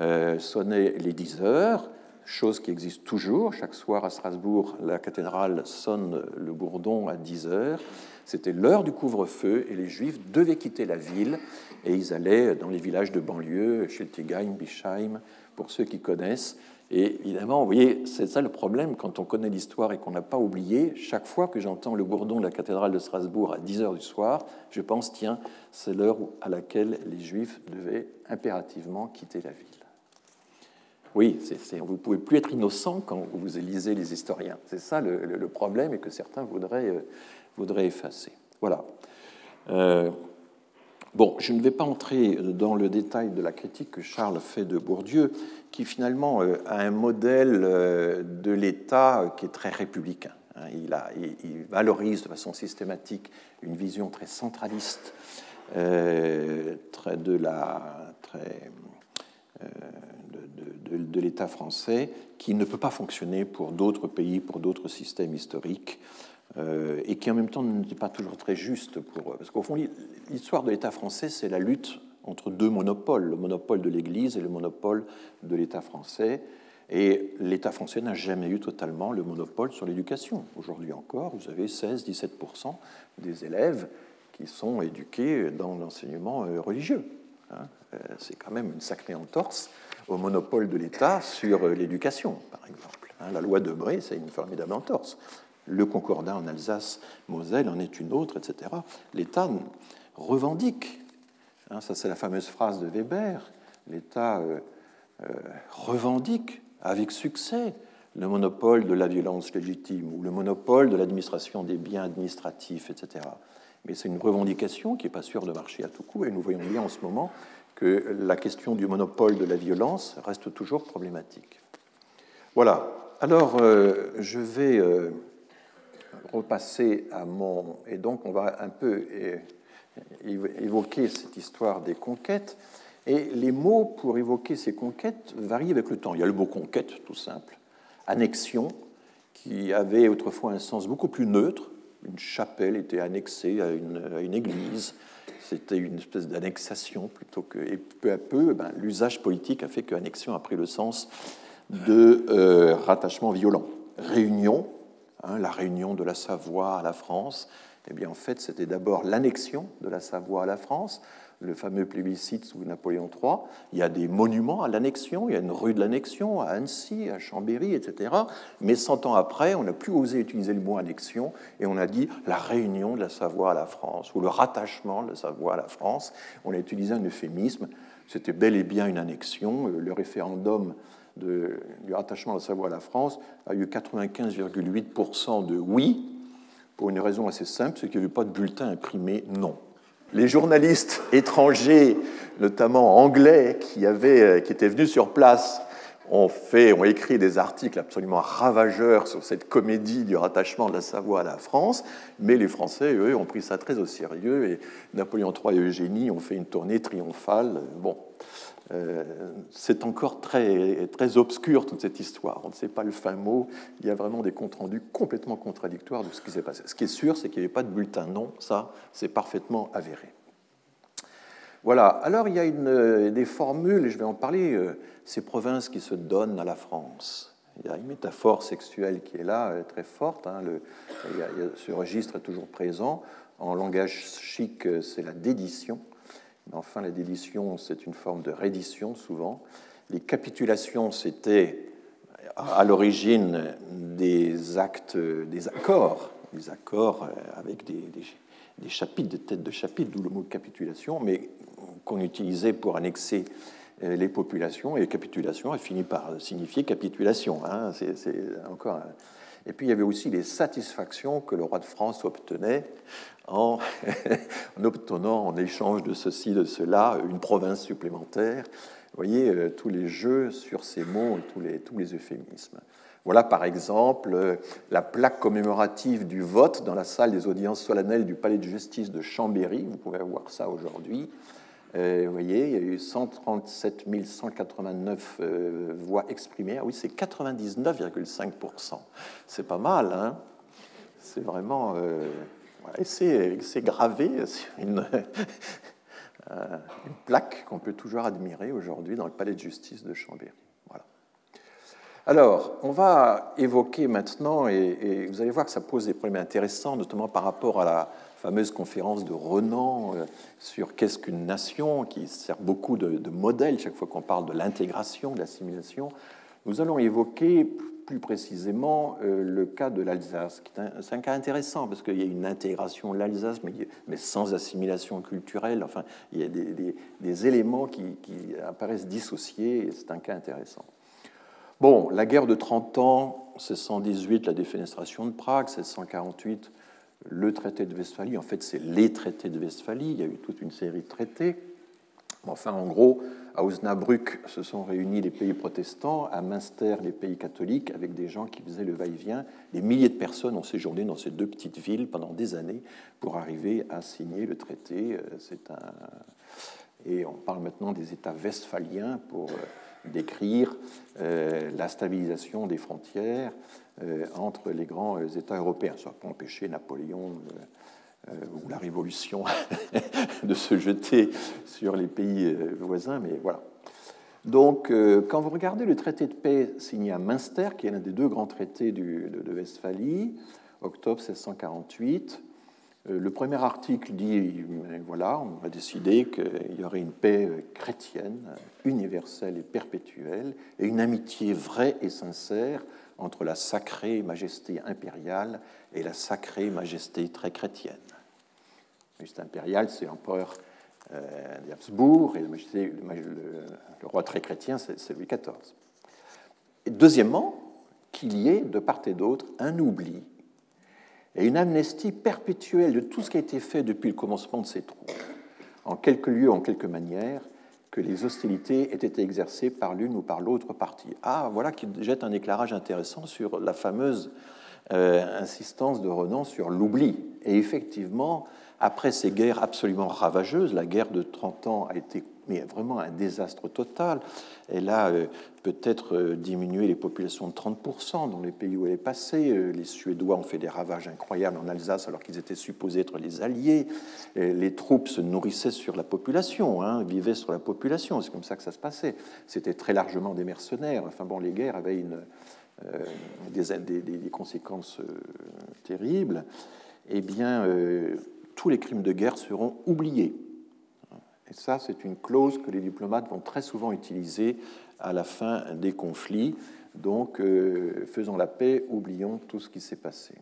S2: euh, sonnait les 10 heures, chose qui existe toujours, chaque soir à Strasbourg, la cathédrale sonne le bourdon à 10 heures, c'était l'heure du couvre-feu et les Juifs devaient quitter la ville et ils allaient dans les villages de banlieue, Schiltigheim, Bischheim, pour ceux qui connaissent. Et évidemment, vous voyez, c'est ça le problème quand on connaît l'histoire et qu'on n'a pas oublié. Chaque fois que j'entends le bourdon de la cathédrale de Strasbourg à 10 heures du soir, je pense, tiens, c'est l'heure à laquelle les Juifs devaient impérativement quitter la ville. Oui, vous ne pouvez plus être innocent quand vous lisez les historiens. C'est ça le, problème et que certains voudraient, euh, effacer. Voilà. Euh, bon, je ne vais pas entrer dans le détail de la critique que Charles fait de Bourdieu, qui finalement euh, a un modèle euh, de l'État qui est très républicain. Hein. Il, valorise de façon systématique une vision très centraliste de, de l'État français qui ne peut pas fonctionner pour d'autres pays, pour d'autres systèmes historiques. Euh, et qui en même temps n'était pas toujours très juste pour eux. Parce qu'au fond, l'histoire de l'État français, c'est la lutte entre deux monopoles, le monopole de l'Église et le monopole de l'État français. Et l'État français n'a jamais eu totalement le monopole sur l'éducation. Aujourd'hui encore, vous avez 16-17% des élèves qui sont éduqués dans l'enseignement euh, religieux. Hein. Euh, c'est quand même une sacrée entorse au monopole de l'État sur l'éducation, par exemple. Hein. La loi de Bré, c'est une formidable entorse le concordat en Alsace-Moselle en est une autre, etc. L'État revendique, hein, ça c'est la fameuse phrase de Weber, l'État euh, euh, revendique avec succès le monopole de la violence légitime ou le monopole de l'administration des biens administratifs, etc. Mais c'est une revendication qui n'est pas sûre de marcher à tout coup, et nous voyons bien en ce moment que la question du monopole de la violence reste toujours problématique. Voilà. Alors, euh, je vais repasser à mon... Et donc on va un peu évoquer cette histoire des conquêtes. Et les mots pour évoquer ces conquêtes varient avec le temps. Il y a le mot conquête, tout simple, annexion, qui avait autrefois un sens beaucoup plus neutre, une chapelle était annexée à une, église. C'était une espèce d'annexation plutôt que. Et peu à peu, ben, l'usage politique a fait que annexion a pris le sens de euh, rattachement violent. Réunion, hein, la réunion de la Savoie à la France, eh bien en fait c'était d'abord l'annexion de la Savoie à la France, le fameux plébiscite sous Napoléon III. Il y a des monuments à l'annexion, il y a une rue de l'annexion à Annecy, à Chambéry, etc. Mais cent ans après, on n'a plus osé utiliser le mot annexion et on a dit la réunion de la Savoie à la France ou le rattachement de la Savoie à la France. On a utilisé un euphémisme. C'était bel et bien une annexion. Le référendum du rattachement de la Savoie à la France a eu 95,8% de oui, pour une raison assez simple, c'est qu'il n'y avait pas de bulletin imprimé non les journalistes étrangers, notamment anglais, qui, avaient, euh, qui étaient venus sur place, ont, fait, ont écrit des articles absolument ravageurs sur cette comédie du rattachement de la Savoie à la France, mais les Français, eux, ont pris ça très au sérieux, et Napoléon III et Eugénie ont fait une tournée triomphale. Bon, euh, c'est encore très, très obscur toute cette histoire. On ne sait pas le fin mot. Il y a vraiment des comptes rendus complètement contradictoires de ce qui s'est passé. Ce qui est sûr, c'est qu'il n'y avait pas de bulletin non. Ça, c'est parfaitement avéré. Voilà. Alors, il y a une, des formules, et je vais en parler, euh, ces provinces qui se donnent à la France. Il y a une métaphore sexuelle qui est là, euh, très forte. Hein, ce registre est toujours présent. En langage chic, c'est la dédition. Enfin, la dédition, c'est une forme de reddition souvent. Les capitulations, c'était à l'origine des actes, des accords, des accords euh, avec des, chapitres, des têtes de chapitres, d'où le mot capitulation, mais qu'on utilisait pour annexer euh, les populations. Et capitulation a fini par signifier capitulation. Hein. c'est encore. Et puis il y avait aussi les satisfactions que le roi de France obtenait en, obtenant en échange de ceci, de cela, une province supplémentaire. Vous voyez euh, tous les jeux sur ces mots tous les, tous les euphémismes. Voilà par exemple euh, la plaque commémorative du vote dans la salle des audiences solennelles du palais de justice de Chambéry. Vous pouvez voir ça aujourd'hui. Euh, vous voyez, il y a eu 137 189 voix exprimées. Ah oui, c'est 99,5%. C'est pas mal, hein C'est vraiment c'est gravé sur une, euh, une plaque qu'on peut toujours admirer aujourd'hui dans le palais de justice de Chambéry. Voilà. Alors, on va évoquer maintenant, et, vous allez voir que ça pose des problèmes intéressants, notamment par rapport à la fameuse conférence de Renan euh, sur qu'est-ce qu'une nation, qui sert beaucoup de, modèle chaque fois qu'on parle de l'intégration, de l'assimilation. Nous allons évoquer plus précisément euh, le cas de l'Alsace. C'est un cas intéressant parce qu'il y a une intégration de l'Alsace, mais, sans assimilation culturelle. Enfin, il y a des, éléments qui, apparaissent dissociés et c'est un cas intéressant. Bon, la guerre de 30 ans, 1618, la défenestration de Prague, 1648, le traité de Westphalie. En fait, c'est les traités de Westphalie. Il y a eu toute une série de traités. Enfin, en gros, à Osnabrück se sont réunis les pays protestants, à Münster les pays catholiques, avec des gens qui faisaient le va-et-vient. Des milliers de personnes ont séjourné dans ces deux petites villes pendant des années pour arriver à signer le traité. Euh, c'est un... Et on parle maintenant des États westphaliens pour euh, décrire euh, la stabilisation des frontières entre les grands États européens. Ça n'a pas empêché Napoléon euh, ou la révolution de se jeter sur les pays euh, voisins, mais voilà. Donc, euh, quand vous regardez le traité de paix signé à Münster, qui est l'un des deux grands traités de, Westphalie, octobre 1648, le premier article dit, voilà, on a décidé qu'il y aurait une paix chrétienne, universelle et perpétuelle, et une amitié vraie et sincère entre la sacrée majesté impériale et la sacrée majesté très chrétienne. Juste impérial, c'est l'empereur euh, d'Habsbourg, et le, roi très chrétien, c'est Louis XIV. Deuxièmement, qu'il y ait de part et d'autre un oubli et une amnestie perpétuelle de tout ce qui a été fait depuis le commencement de ces troubles, en quelques lieux, en quelque manière, que les hostilités aient été exercées par l'une ou par l'autre partie. Ah, voilà qui jette un éclairage intéressant sur la fameuse euh, insistance de Renan sur l'oubli. Et effectivement, après ces guerres absolument ravageuses, la guerre de 30 ans a été mais vraiment un désastre total. Elle a euh, peut-être euh, diminué les populations de 30% dans les pays où elle est passée. Euh, les Suédois ont fait des ravages incroyables en Alsace alors qu'ils étaient supposés être les alliés. Les troupes se nourrissaient sur la population, hein, vivaient sur la population. C'est comme ça que ça se passait. C'était très largement des mercenaires. Enfin bon, les guerres avaient une, des, conséquences terribles. Eh bien, tous les crimes de guerre seront oubliés et ça, c'est une clause que les diplomates vont très souvent utiliser à la fin des conflits. Donc, euh, faisons la paix, oublions tout ce qui s'est passé.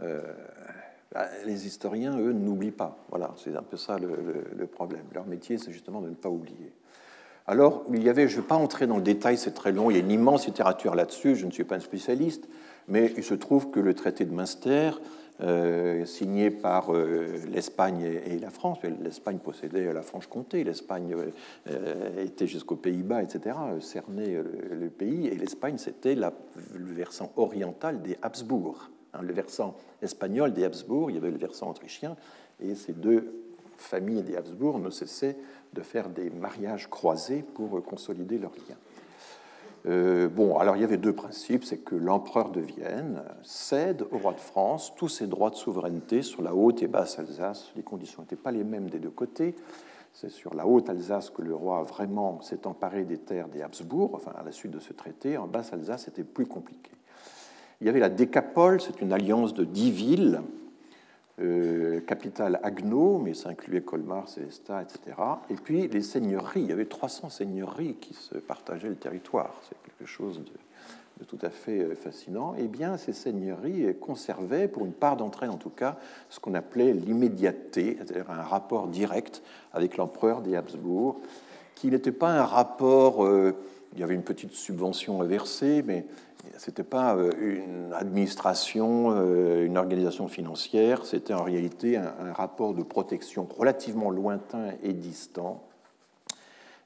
S2: Euh, bah, les historiens, eux, n'oublient pas. Voilà, c'est un peu ça le, problème. Leur métier, c'est justement de ne pas oublier. Alors, il y avait, je ne vais pas entrer dans le détail, c'est très long, il y a une immense littérature là-dessus, je ne suis pas un spécialiste, mais il se trouve que le traité de Münster euh, signé par euh, l'Espagne et, la France. L'Espagne possédait la Franche-Comté, l'Espagne euh, était jusqu'aux Pays-Bas, etc., cernait le, pays, et l'Espagne, c'était le versant oriental des Habsbourg. Hein, le versant espagnol des Habsbourg, il y avait le versant autrichien, et ces deux familles des Habsbourg ne cessaient de faire des mariages croisés pour consolider leurs liens. Euh, bon, alors il y avait deux principes, c'est que l'empereur de Vienne cède au roi de France tous ses droits de souveraineté sur la haute et basse Alsace. Les conditions n'étaient pas les mêmes des deux côtés. C'est sur la haute Alsace que le roi vraiment s'est emparé des terres des Habsbourg, enfin à la suite de ce traité. En basse Alsace, c'était plus compliqué. Il y avait la décapole, c'est une alliance de dix villes euh, capitale Agno, mais ça incluait Colmar, Célestat, etc. Et puis les seigneuries, il y avait 300 seigneuries qui se partageaient le territoire. C'est quelque chose de, tout à fait euh, fascinant. Eh bien, ces seigneuries conservaient, pour une part d'entre elles en tout cas, ce qu'on appelait l'immédiateté, c'est-à-dire un rapport direct avec l'empereur des Habsbourg, qui n'était pas un rapport, euh, il y avait une petite subvention à verser, mais c'était pas euh, une administration, euh, une organisation financière, c'était en réalité un, rapport de protection relativement lointain et distant.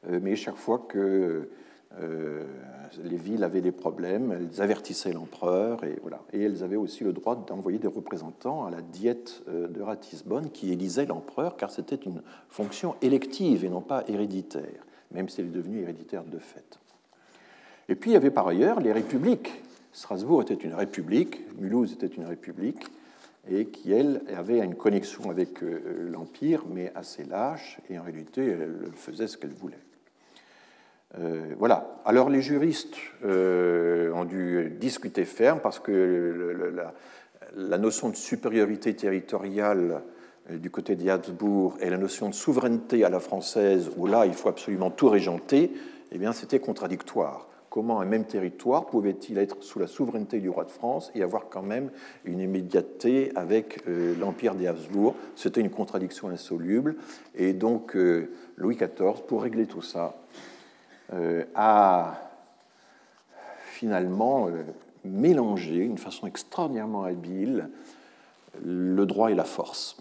S2: Euh, mais chaque fois que les villes avaient des problèmes, elles avertissaient l'empereur et voilà. Et elles avaient aussi le droit d'envoyer des représentants à la diète de Ratisbonne qui élisait l'empereur, car c'était une fonction élective et non pas héréditaire, même si elle est devenue héréditaire de fait. Et puis il y avait par ailleurs les républiques. Strasbourg était une république, Mulhouse était une république, et qui, elle, avait une connexion avec euh, l'Empire, mais assez lâche, et en réalité, elle faisait ce qu'elle voulait. Euh, voilà. Alors les juristes euh, ont dû discuter ferme parce que la, notion de supériorité territoriale du côté des Habsbourg et la notion de souveraineté à la française, où là il faut absolument tout régenter, eh bien c'était contradictoire comment un même territoire pouvait-il être sous la souveraineté du roi de France et avoir quand même une immédiateté avec euh, l'Empire des Habsbourg C'était une contradiction insoluble. Et donc euh, Louis XIV, pour régler tout ça, euh, a finalement mélangé d'une façon extraordinairement habile le droit et la force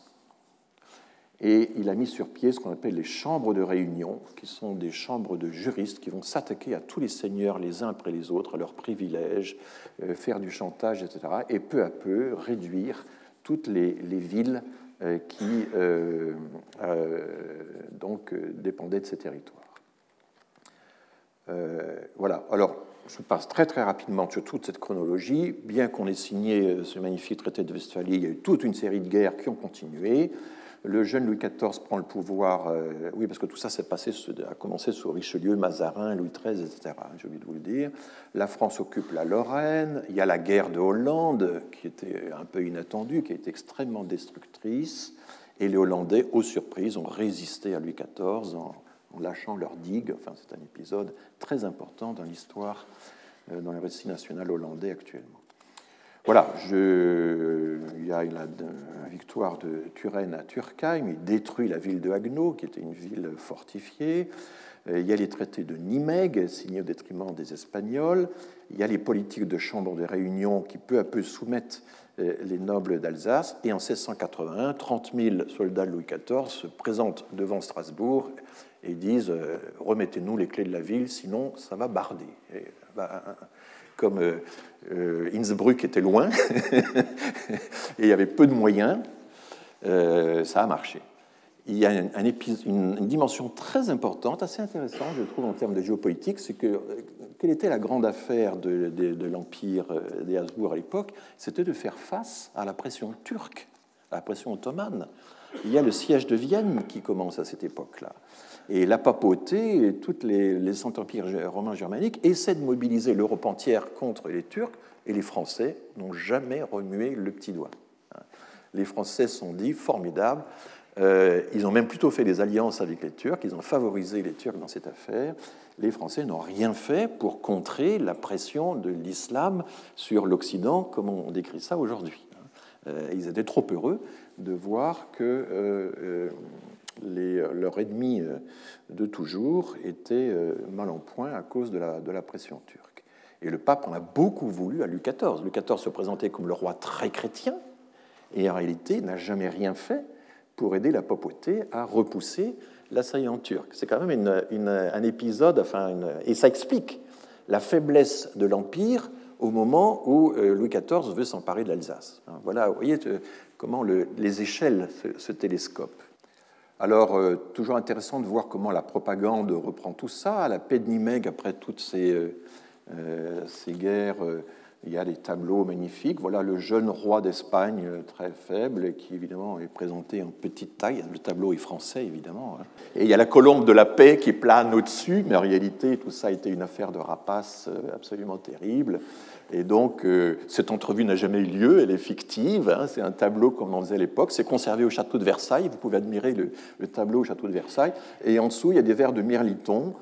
S2: et il a mis sur pied ce qu'on appelle les chambres de réunion, qui sont des chambres de juristes qui vont s'attaquer à tous les seigneurs les uns après les autres, à leurs privilèges, euh, faire du chantage, etc., et peu à peu réduire toutes les, villes euh, qui euh, donc dépendaient de ces territoires. voilà. Alors, je passe très très rapidement sur toute cette chronologie. Bien qu'on ait signé ce magnifique traité de Westphalie, il y a eu toute une série de guerres qui ont continué. Le jeune Louis XIV prend le pouvoir, euh, oui, parce que tout ça s'est passé, a commencé sous Richelieu, Mazarin, Louis XIII, etc. J'ai oublié de vous le dire. La France occupe la Lorraine. Il y a la guerre de Hollande, qui était un peu inattendue, qui a été extrêmement destructrice. Et les Hollandais, aux surprises, ont résisté à Louis XIV en, lâchant leurs digues. Enfin, c'est un épisode très important dans l'histoire, euh, dans le récit national hollandais actuellement. Voilà, il y a la, victoire de Turenne à Turkheim, il détruit la ville de Haguenau, qui était une ville fortifiée. Euh, il y a les traités de Nimègue, signés au détriment des Espagnols. Il y a les politiques de chambre de réunion qui peu à peu soumettent euh, les nobles d'Alsace. Et en 1681, 30 000 soldats de Louis XIV se présentent devant Strasbourg et disent euh, Remettez-nous les clés de la ville, sinon ça va barder. Bah, comme euh, euh, Innsbruck était loin et il y avait peu de moyens, euh, ça a marché. il y a une, dimension très importante, assez intéressante, je trouve, en termes de géopolitique, c'est que quelle était la grande affaire de, de l'Empire des Habsbourg à l'époque? C'était de faire face à la pression turque, à la pression ottomane. Il y a le siège de Vienne qui commence à cette époque-là. Et la papauté, et tous les, les empires romains germaniques essaient de mobiliser l'Europe entière contre les Turcs, et les Français n'ont jamais remué le petit doigt. Les Français sont dit formidables. Euh, ils ont même plutôt fait des alliances avec les Turcs, ils ont favorisé les Turcs dans cette affaire. Les Français n'ont rien fait pour contrer la pression de l'islam sur l'Occident, comme on décrit ça aujourd'hui. Euh, ils étaient trop heureux de voir que euh, les, leur ennemi euh, de toujours était euh, mal en point à cause de la, pression turque. Et le pape en a beaucoup voulu à Louis XIV. Louis XIV se présentait comme le roi très chrétien et en réalité n'a jamais rien fait pour aider la papauté à repousser l'assaillant turc. C'est quand même un épisode, enfin, et ça explique la faiblesse de l'Empire au moment où euh, Louis XIV veut s'emparer de l'Alsace. Voilà, vous voyez comment le, les échelles se télescopent. Alors, euh, toujours intéressant de voir comment la propagande reprend tout ça. La paix de Nimègue, après toutes ces, euh, euh, ces guerres, il y a des tableaux magnifiques. Voilà le jeune roi d'Espagne, très faible, qui évidemment est présenté en petite taille. Le tableau est français, évidemment. Hein. Et il y a la colombe de la paix qui plane au-dessus, mais en réalité, tout ça a été une affaire de rapace absolument terrible. Et donc, euh, cette entrevue n'a jamais eu lieu, elle est fictive, hein, c'est un tableau comme on faisait à l'époque, c'est conservé au château de Versailles, vous pouvez admirer le, tableau au château de Versailles, et en dessous, il y a des vers de Mirliton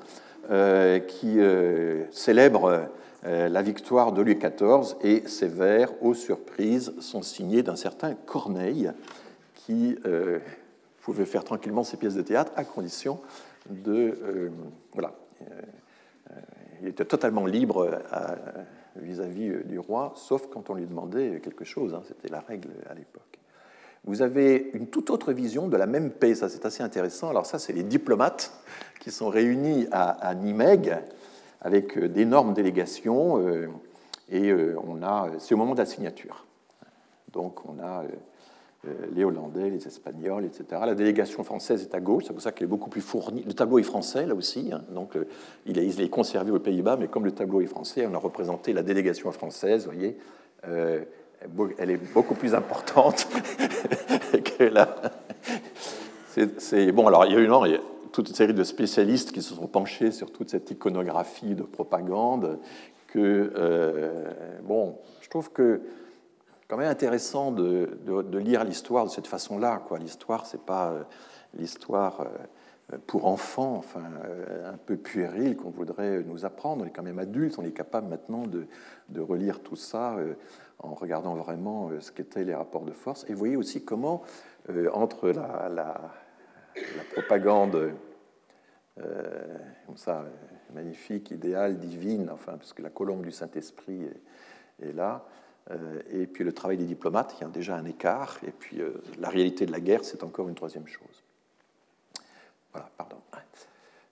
S2: euh, qui euh, célèbrent la victoire de Louis XIV, et ces vers, aux surprises, sont signés d'un certain Corneille, qui pouvait faire tranquillement ses pièces de théâtre à condition de... voilà. il était totalement libre à vis-à-vis euh, du roi, sauf quand on lui demandait quelque chose. Hein, c'était la règle à l'époque. Vous avez une toute autre vision de la même paix, ça c'est assez intéressant. Alors ça, c'est les diplomates qui sont réunis à, Nimègue avec euh, d'énormes délégations, euh, et on a, c'est au moment de la signature. Donc on a euh, les Hollandais, les Espagnols, etc. La délégation française est à gauche, c'est pour ça qu'elle est beaucoup plus fournie. Le tableau est français, là aussi, hein. donc euh, il est, conservé aux Pays-Bas, mais comme le tableau est français, on a représenté la délégation française, vous voyez, euh, elle est beaucoup plus importante que. C'est, bon, alors il y a eu toute une série de spécialistes qui se sont penchés sur toute cette iconographie de propagande que, bon, je trouve que quand même intéressant de, lire l'histoire de cette façon-là. L'histoire, c'est pas euh, l'histoire euh, pour enfants, enfin, euh, un peu puéril qu'on voudrait nous apprendre. On est quand même adultes, on est capable maintenant de, relire tout ça en regardant vraiment ce qu'étaient les rapports de force. Et vous voyez aussi comment, entre la, propagande comme ça, magnifique, idéale, divine, enfin, parce la colombe du Saint-Esprit est, là, euh, et puis le travail des diplomates, il y a déjà un écart, et puis euh, la réalité de la guerre, c'est encore une troisième chose. Voilà, pardon.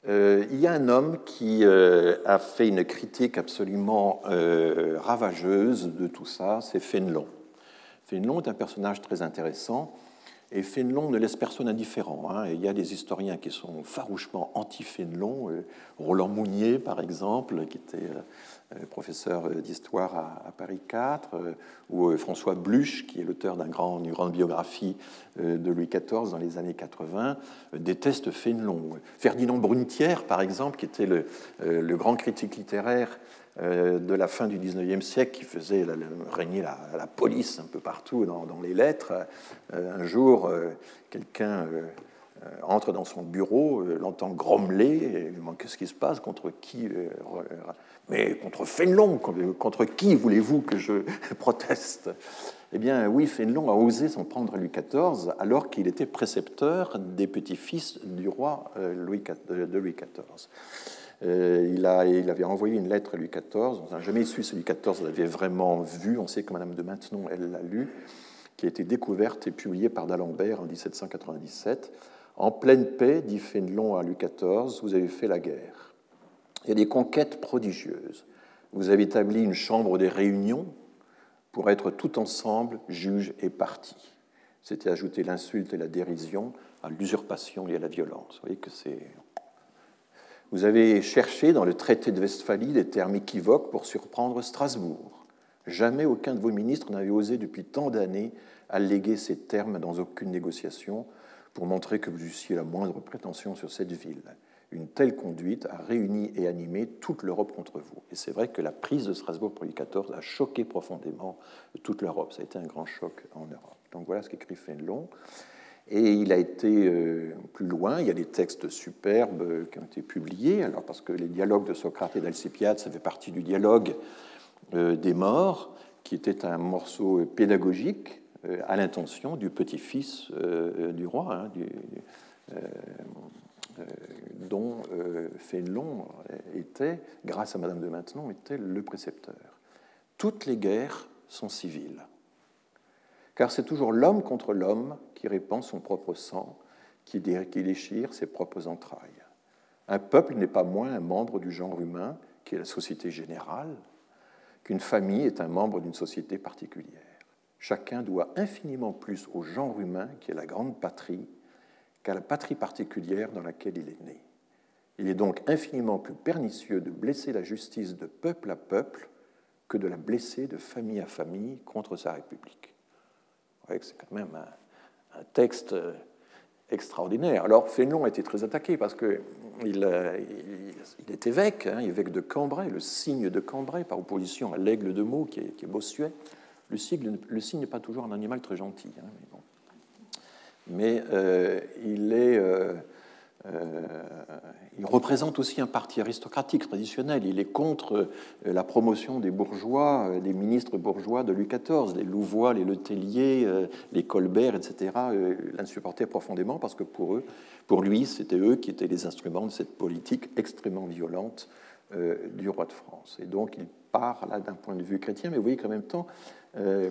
S2: Euh, il y a un homme qui a fait une critique absolument ravageuse de tout ça, c'est Fénelon. Fénelon est un personnage très intéressant, et Fénelon ne laisse personne indifférent. Hein. il y a des historiens qui sont farouchement anti-Fénelon, Roland Mounier par exemple, qui était euh, professeur d'histoire à, Paris 4, euh, ou euh, François Bluch, qui est l'auteur d'une grand, grande biographie de Louis XIV dans les années 80, déteste Fénelon. Ferdinand Brunetière, par exemple, qui était le grand critique littéraire de la fin du XIXe siècle, qui faisait régner la, police un peu partout dans, les lettres, un jour, quelqu'un entre dans son bureau, l'entend grommeler, et lui demande qu'est-ce qui se passe, contre qui mais contre Fénelon, contre qui voulez-vous que je proteste? Eh bien, oui, Fénelon a osé s'en prendre à Louis XIV alors qu'il était précepteur des petits-fils du roi euh, de Louis XIV. Euh, il, avait envoyé une lettre à Louis XIV. On n'a jamais su si Louis XIV l'avait vraiment vu. On sait que Madame de Maintenon, elle l'a lu, qui a été découverte et publiée par d'Alembert en 1797. En pleine paix, dit Fénelon à Louis XIV, vous avez fait la guerre. Il y a des conquêtes prodigieuses. Vous avez établi une chambre des réunions pour être tout ensemble juge et parti. C'était ajouter l'insulte et la dérision à l'usurpation et à la violence. Vous voyez que c'est. Vous avez cherché dans le traité de Westphalie des termes équivoques pour surprendre Strasbourg. Jamais aucun de vos ministres n'avait osé depuis tant d'années alléguer ces termes dans aucune négociation pour montrer que vous eussiez la moindre prétention sur cette ville. Une telle conduite a réuni et animé toute l'Europe contre vous. Et c'est vrai que la prise de Strasbourg pour Louis XIV a choqué profondément toute l'Europe. Ça a été un grand choc en Europe. Donc voilà ce qu'écrit Fénelon. Et il a été euh, plus loin, il y a des textes superbes euh, qui ont été publiés, alors parce que les dialogues de Socrate et d'Alcipiade, ça fait partie du dialogue euh, des morts, qui était un morceau pédagogique à l'intention du petit-fils du roi, hein, dont Fénelon était, grâce à Madame de Maintenon, était le précepteur. Toutes les guerres sont civiles car c'est toujours l'homme contre l'homme qui répand son propre sang, qui déchire ses propres entrailles. Un peuple n'est pas moins un membre du genre humain, qui est la société générale, qu'une famille est un membre d'une société particulière. Chacun doit infiniment plus au genre humain, qui est la grande patrie, qu'à la patrie particulière dans laquelle il est né. Il est donc infiniment plus pernicieux de blesser la justice de peuple à peuple que de la blesser de famille à famille contre sa République c'est quand même un, texte euh, extraordinaire. Alors Fénelon a été très attaqué parce qu'il euh, il, est évêque, hein, évêque de Cambrai, le signe de Cambrai, par opposition à l'aigle de Meaux qui est, bossuet. Le cygne, le cygne n'est pas toujours un animal très gentil, hein, mais, bon. mais euh, il est il représente aussi un parti aristocratique traditionnel. Il est contre euh, la promotion des bourgeois, euh, des ministres bourgeois de Louis XIV. Les Louvois, les Letellier, les Colbert, etc. l'insupportaient profondément parce que pour eux, pour lui, c'était eux qui étaient les instruments de cette politique extrêmement violente du roi de France. Et donc il part là d'un point de vue chrétien, mais vous voyez qu'en même temps, euh,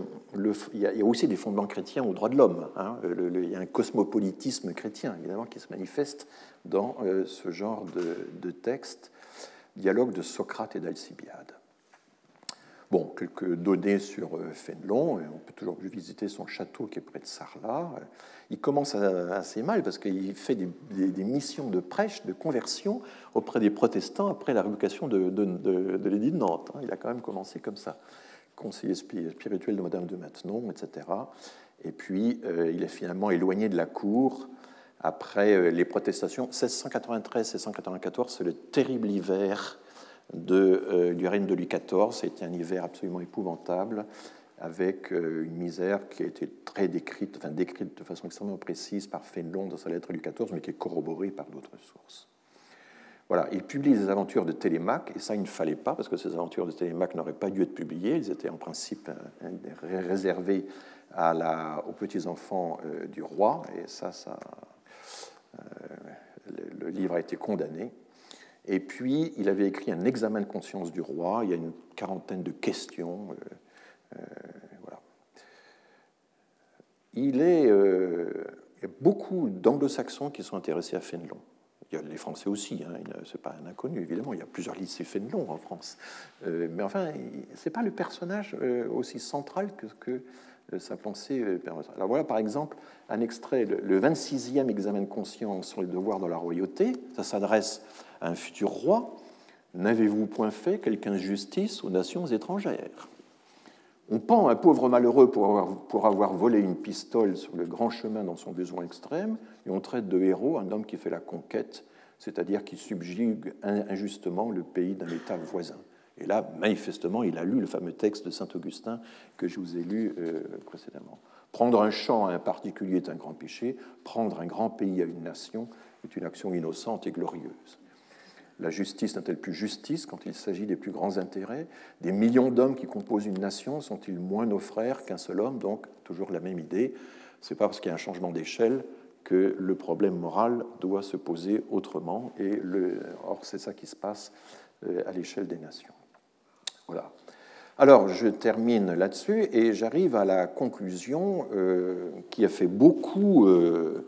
S2: il, y a, aussi des fondements chrétiens aux droits de l'homme. Hein. il y a un cosmopolitisme chrétien, évidemment, qui se manifeste dans euh, ce genre de, texte, dialogue de Socrate et d'Alcibiade. Bon, quelques données sur euh, Fénelon. On peut toujours visiter son château qui est près de Sarlat. Il commence assez mal parce qu'il fait des, missions de prêche, de conversion auprès des protestants après la révocation de, de l'édit de Nantes. Hein. Il a quand même commencé comme ça conseiller spirituel de Madame de Maintenon, etc. Et puis, euh, il est finalement éloigné de la cour après euh, les protestations. 1693-1694, c'est le terrible hiver de, euh, du règne de Louis XIV. C'était un hiver absolument épouvantable, avec une misère qui a été très décrite, enfin décrite de façon extrêmement précise par Fénelon dans sa lettre à Louis XIV, mais qui est corroborée par d'autres sources. Voilà, il publie les aventures de Télémaque, et ça, il ne fallait pas, parce que ces aventures de Télémaque n'auraient pas dû être publiées. Elles étaient en principe euh, réservées aux petits-enfants euh, du roi, et ça, ça euh, le, livre a été condamné. Et puis, il avait écrit un examen de conscience du roi. Il y a une quarantaine de questions. voilà. Il, est, il y a beaucoup d'anglo-saxons qui sont intéressés à Fénelon. Il y a les Français aussi, hein, ce n'est pas un inconnu, évidemment. Il y a plusieurs lycées Fénelon en France. Euh, mais enfin, ce n'est pas le personnage euh, aussi central que, que euh, sa pensée Alors voilà, par exemple, un extrait, le 26e examen de conscience sur les devoirs de la royauté. Ça s'adresse à un futur roi. N'avez-vous point fait quelqu'un justice aux nations étrangères? On pend un pauvre malheureux pour avoir, pour avoir, volé une pistole sur le grand chemin dans son besoin extrême, et on traite de héros un homme qui fait la conquête, c'est-à-dire qui subjugue injustement le pays d'un État voisin. Et là, manifestement, il a lu le fameux texte de Saint Augustin que je vous ai lu euh, précédemment. Prendre un champ à un particulier est un grand péché, prendre un grand pays à une nation est une action innocente et glorieuse. La justice n'est-elle plus justice quand il s'agit des plus grands intérêts? Des millions d'hommes qui composent une nation sont-ils moins nos frères qu'un seul homme? Donc, toujours la même idée. Ce n'est pas parce qu'il y a un changement d'échelle que le problème moral doit se poser autrement. Et. Or, c'est ça qui se passe euh, à l'échelle des nations. Voilà. Alors, je termine là-dessus et j'arrive à la conclusion euh, qui a fait beaucoup. Euh,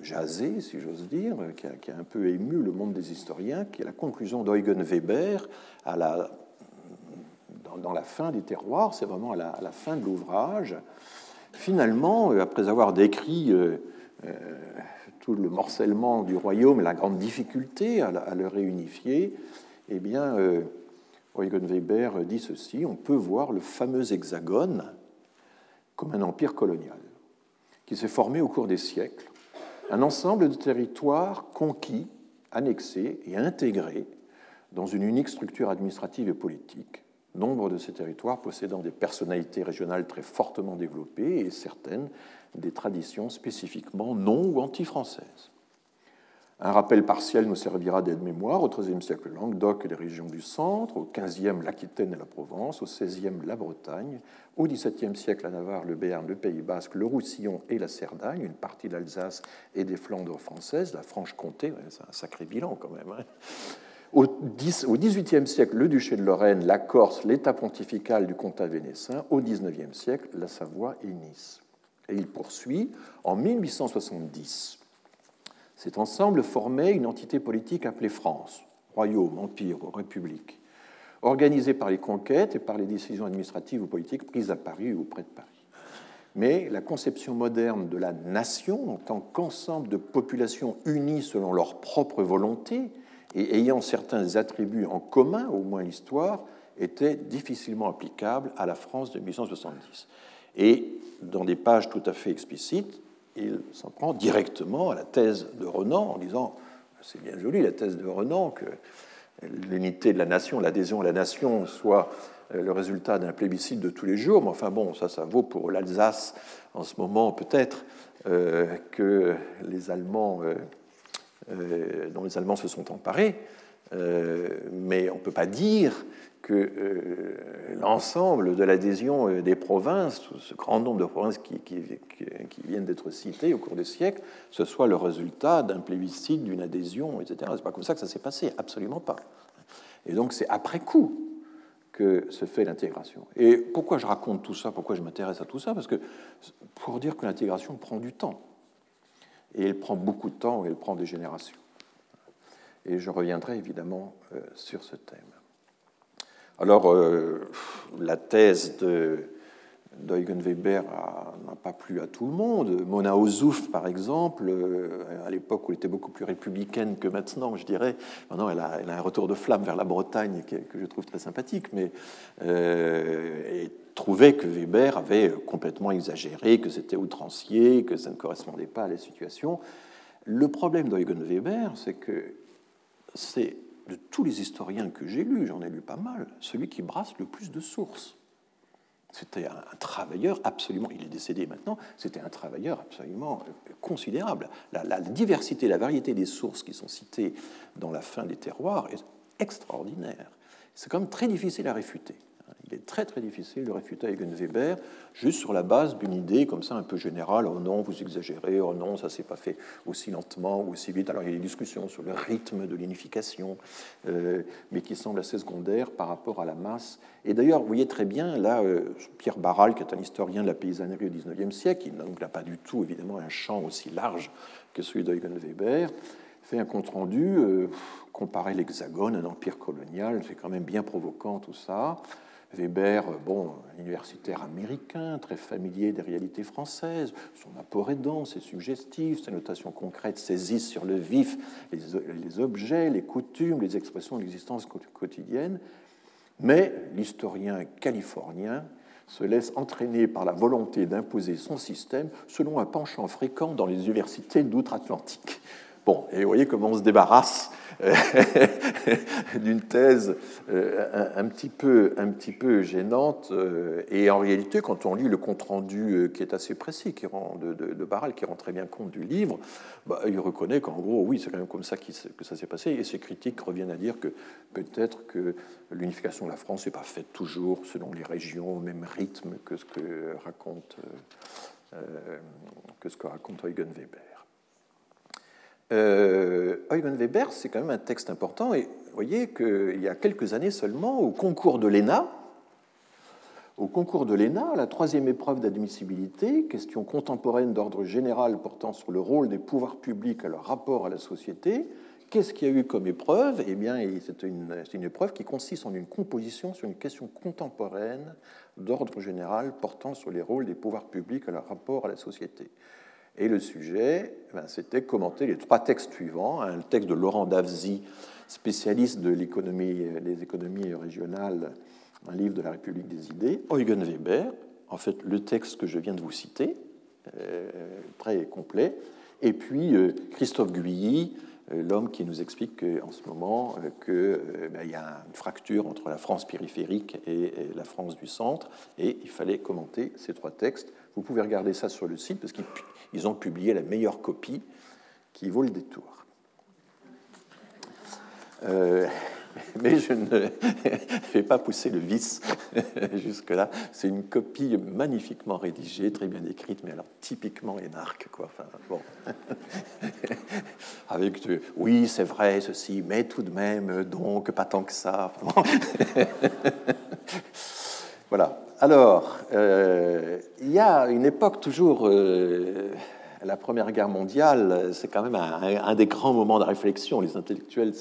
S2: jasé, si j'ose dire, qui a, un peu ému le monde des historiens, qui est la conclusion d'Eugen Weber dans, la fin des terroirs, c'est vraiment à la, fin de l'ouvrage. Finalement, euh, après avoir décrit euh, euh, tout le morcellement du royaume et la grande difficulté à, le réunifier, eh bien, Eugen Weber dit ceci on peut voir le fameux hexagone comme un empire colonial qui s'est formé au cours des siècles, un ensemble de territoires conquis, annexés et intégrés dans une unique structure administrative et politique, nombre de ces territoires possédant des personnalités régionales très fortement développées et certaines des traditions spécifiquement non ou anti-françaises. Un rappel partiel nous servira d'aide-mémoire au XIIIe siècle Languedoc et les régions du centre, au XVe l'Aquitaine et la Provence, au XVIe la Bretagne, au XVIIe siècle la Navarre, le Béarn, le Pays basque, le Roussillon et la Cerdagne, une partie de l'Alsace et des Flandres françaises, la Franche-Comté, c'est un sacré bilan quand même. Hein. Au XVIIIe siècle, le duché de Lorraine, la Corse, l'état pontifical du comtat vénécin. Au XIXe siècle, la Savoie et Nice. Et il poursuit en 1870. Cet ensemble formait une entité politique appelée France, royaume, empire république, organisée par les conquêtes et par les décisions administratives ou politiques prises à Paris ou auprès de Paris. Mais la conception moderne de la nation en tant qu'ensemble de populations unies selon leur propre volonté et ayant certains attributs en commun, au moins l'histoire, était difficilement applicable à la France de 1870. Et dans des pages tout à fait explicites, il s'en prend directement à la thèse de Renan en disant c'est bien joli la thèse de Renan que l'unité de la nation, l'adhésion à la nation soit le résultat d'un plébiscite de tous les jours, mais enfin bon, ça, ça vaut pour l'Alsace en ce moment peut-être euh, que les Allemands euh, euh, dont les Allemands se sont emparés, euh, mais on ne peut pas dire que euh, l'ensemble de l'adhésion des provinces, ce grand nombre de provinces qui, viennent d'être citées au cours des siècles, ce soit le résultat d'un plébiscite, d'une adhésion, etc. C'est pas comme ça que ça s'est passé, absolument pas. Et donc c'est après coup que se fait l'intégration. Et pourquoi je raconte tout ça? Pourquoi je m'intéresse à tout ça? Parce que pour dire que l'intégration prend du temps et elle prend beaucoup de temps et elle prend des générations. Et je reviendrai évidemment euh, sur ce thème. Alors, euh, la thèse de d'Eugen Weber n'a pas plu à tout le monde. Mona Ozouf, par exemple, euh, à l'époque où elle était beaucoup plus républicaine que maintenant, je dirais, maintenant elle a, un retour de flamme vers la Bretagne que, je trouve très sympathique, mais euh, trouvait que Weber avait complètement exagéré, que c'était outrancier, que ça ne correspondait pas à la situation. Le problème d'Eugen Weber, c'est que c'est de tous les historiens que j'ai lus, j'en ai lu pas mal, celui qui brasse le plus de sources. C'était un travailleur absolument, il est décédé maintenant, c'était un travailleur absolument considérable. La, la, diversité, la variété des sources qui sont citées dans la fin des terroirs est extraordinaire. C'est quand même très difficile à réfuter. Il est très très difficile de réfuter Eugen Weber juste sur la base d'une idée comme ça un peu générale. Oh non, vous exagérez. Oh non, ça s'est pas fait aussi lentement ou aussi vite. Alors il y a des discussions sur le rythme de l'unification, euh, mais qui semblent assez secondaires par rapport à la masse. Et d'ailleurs, vous voyez très bien là euh, Pierre Barral, qui est un historien de la paysannerie au XIXe siècle, qui n'a pas du tout évidemment un champ aussi large que celui d'Eugen Weber fait un compte-rendu, euh, comparer l'Hexagone, un empire colonial, c'est quand même bien provoquant tout ça. Weber, bon, universitaire américain, très familier des réalités françaises, son apport est dense et suggestif, ses notations concrètes saisissent sur le vif les, objets, les coutumes, les expressions de l'existence quotidienne, mais l'historien californien se laisse entraîner par la volonté d'imposer son système selon un penchant fréquent dans les universités d'outre-Atlantique. Bon, et vous voyez comment on se débarrasse euh, d'une thèse euh, un, petit peu, un petit peu gênante. Euh, et en réalité, quand on lit le compte-rendu qui est assez précis qui rend, de, de, Barral, qui rend très bien compte du livre, bah, il reconnaît qu'en gros, oui, c'est quand même comme ça que ça s'est passé. Et ses critiques reviennent à dire que peut-être que l'unification de la France n'est pas faite toujours selon les régions, au même rythme que ce que raconte, que ce que raconte Eugen Weber. Euh, Eugen Weber, c'est quand même un texte important. Et vous voyez qu'il y a quelques années seulement, au concours de l'ENA, au concours de l'ENA, la troisième épreuve d'admissibilité, question contemporaine d'ordre général portant sur le rôle des pouvoirs publics à leur rapport à la société, qu'est-ce qu'il y a eu comme épreuve? Eh bien, c'est une, une, épreuve qui consiste en une composition sur une question contemporaine d'ordre général portant sur les rôles des pouvoirs publics à leur rapport à la société. Et le sujet, ben, c'était commenter les trois textes suivants. Un texte de Laurent Davzy, spécialiste de l'économie, des économies régionales, un livre de la République des idées. Eugen Weber, en fait, le texte que je viens de vous citer, euh, très complet. Et puis euh, Christophe Guilly, euh, l'homme qui nous explique en ce moment qu'il ben, y a une fracture entre la France périphérique et la France du centre, et il fallait commenter ces trois textes. Vous pouvez regarder ça sur le site parce qu'ils ont publié la meilleure copie qui vaut le détour. Euh, mais je ne vais pas pousser le vice jusque-là. C'est une copie magnifiquement rédigée, très bien écrite, mais alors typiquement énarque, quoi. Bon. Avec oui, c'est vrai, ceci, mais tout de même, donc, pas tant que ça. voilà. Alors, euh, il y a une époque toujours, euh, la Première Guerre mondiale, c'est quand même un, des grands moments de réflexion. Les intellectuels,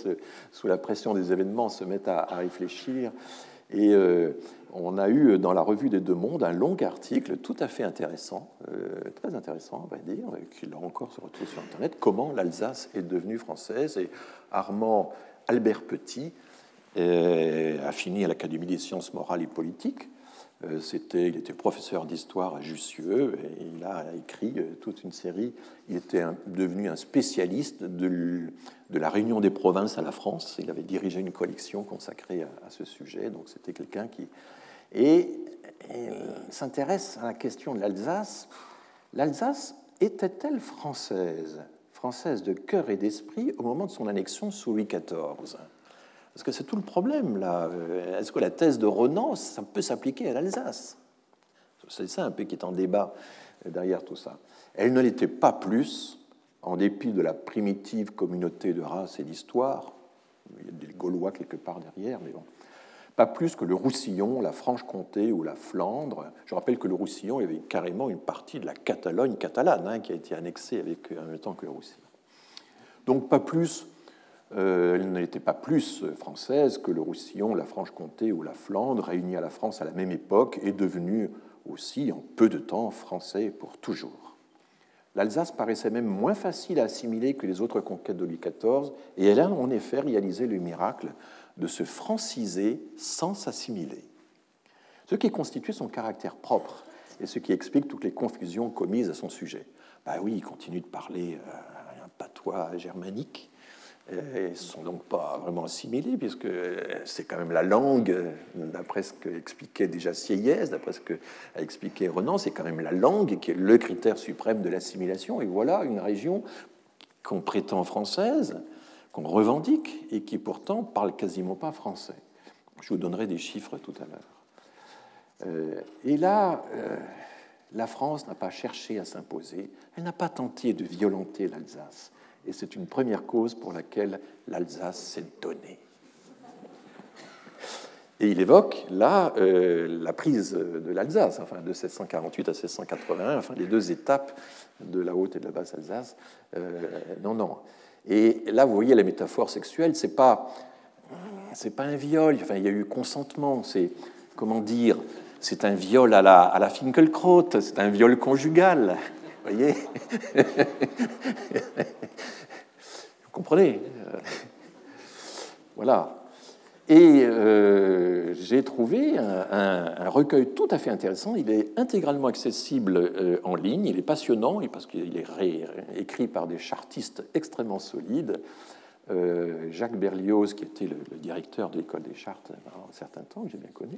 S2: sous la pression des événements, se mettent à, réfléchir. Et euh, on a eu dans la revue des Deux Mondes un long article tout à fait intéressant, très intéressant, on va dire, qui là encore se retrouve sur Internet, comment l'Alsace est devenue française. Et Armand Albert Petit a fini à l'Académie des sciences morales et politiques euh, c'était, il était professeur d'histoire à Jussieu et il a écrit euh, toute une série. Il était devenu un spécialiste de, la réunion des provinces à la France. Il avait dirigé une collection consacrée à, ce sujet. Donc c'était quelqu'un qui. Et, s'intéresse à la question de l'Alsace. L'Alsace était-elle française? Française de cœur et d'esprit au moment de son annexion sous Louis XIV parce que c'est tout le problème, là. Euh, est-ce que la thèse de Renan, ça peut s'appliquer à l'Alsace? C'est ça un peu qui est en débat derrière tout ça. Elle ne l'était pas plus, en dépit de la primitive communauté de race et d'histoire. Il y a des Gaulois quelque part derrière, mais bon. Pas plus que le Roussillon, la Franche-Comté ou la Flandre. Je rappelle que le Roussillon, il y avait carrément une partie de la Catalogne catalane hein, qui a été annexée avec, en même temps que le Roussillon. Donc pas plus euh, elle n'était pas plus française que le Roussillon, la Franche-Comté ou la Flandre, réunis à la France à la même époque, et devenus aussi en peu de temps français pour toujours. L'Alsace paraissait même moins facile à assimiler que les autres conquêtes de Louis XIV, et elle a en effet réalisé le miracle de se franciser sans s'assimiler. Ce qui constitue son caractère propre et ce qui explique toutes les confusions commises à son sujet. Ben oui, il continue de parler euh, un patois germanique, ne sont donc pas vraiment assimilés, puisque c'est quand même la langue, d'après ce qu'expliquait déjà Sieyès, d'après ce qu'a expliqué Renan, c'est quand même la langue qui est le critère suprême de l'assimilation. Et voilà une région qu'on prétend française, qu'on revendique, et qui pourtant parle quasiment pas français. Je vous donnerai des chiffres tout à l'heure. Euh, et là, euh, la France n'a pas cherché à s'imposer, elle n'a pas tenté de violenter l'Alsace et c'est une première cause pour laquelle l'Alsace s'est donnée. Et il évoque là euh, la prise de l'Alsace, enfin de 1648 à 1681, enfin les deux étapes de la haute et de la basse Alsace. Euh, non, non. Et là, vous voyez la métaphore sexuelle, c'est pas, c'est pas un viol. Enfin, il y a eu consentement. C'est comment dire, c'est un viol à la, à la Finkelkraut, c'est un viol conjugal. Vous voyez? comprenez euh, Voilà. Et euh, j'ai trouvé un, recueil tout à fait intéressant. Il est intégralement accessible euh, en ligne. Il est passionnant parce qu'il est écrit par des chartistes extrêmement solides. Jacques Berlioz, qui était le, directeur de l'école des chartes pendant un certain temps, que j'ai bien connu,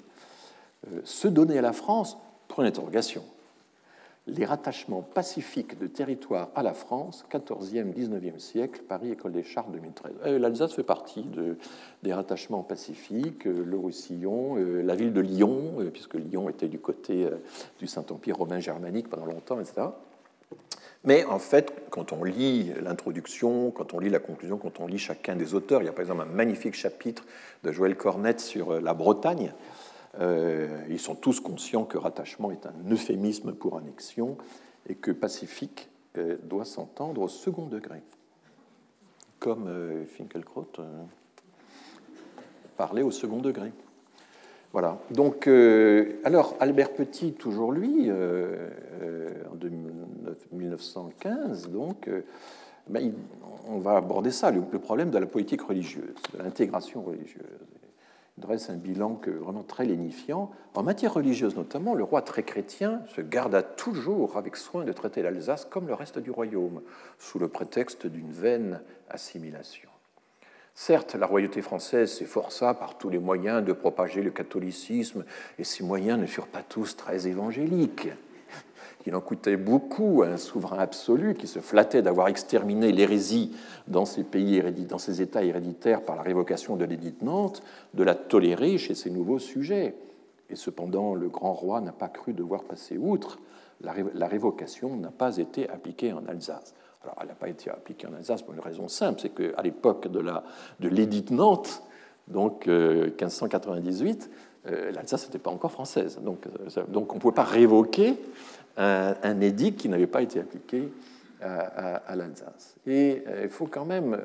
S2: se donnait à la France pour une interrogation les rattachements pacifiques de territoires à la France, 14e, 19e siècle, Paris, École des Chartes, 2013. Euh, L'Alsace fait partie de, des rattachements pacifiques, euh, le Roussillon, euh, la ville de Lyon, puisque Lyon était du côté du Saint-Empire romain germanique pendant longtemps, etc. Mais en fait, quand on lit l'introduction, quand on lit la conclusion, quand on lit chacun des auteurs, il y a par exemple un magnifique chapitre de Joël Cornette sur la Bretagne, euh, ils sont tous conscients que rattachement est un euphémisme pour annexion et que pacifique euh, doit s'entendre au second degré. Comme euh, Finkelkraut parlait au second degré. Voilà. Donc, euh, alors, Albert Petit, toujours lui, euh, euh, en 1915, donc, ben, on va aborder ça, le, problème de la politique religieuse, de l'intégration religieuse. Dresse un bilan que, vraiment très lénifiant. En matière religieuse notamment, le roi très chrétien se garda toujours avec soin de traiter l'Alsace comme le reste du royaume, sous le prétexte d'une vaine assimilation. Certes, la royauté française s'efforça par tous les moyens de propager le catholicisme, et ces moyens ne furent pas tous très évangéliques. Il en coûtait beaucoup à un souverain absolu qui se flattait d'avoir exterminé l'hérésie dans ses pays, dans ses États héréditaires par la révocation de l'édit de Nantes, de la tolérer chez ses nouveaux sujets. Et cependant, le grand roi n'a pas cru devoir passer outre. La révocation n'a pas été appliquée en Alsace. Alors, elle n'a pas été appliquée en Alsace pour une raison simple, c'est qu'à l'époque de l'édit de, Nantes, donc 1598, euh, euh, l'Alsace n'était pas encore française. Donc, euh, donc on ne pouvait pas révoquer un, édit qui n'avait pas été appliqué à, l'Alsace. Et il faut quand même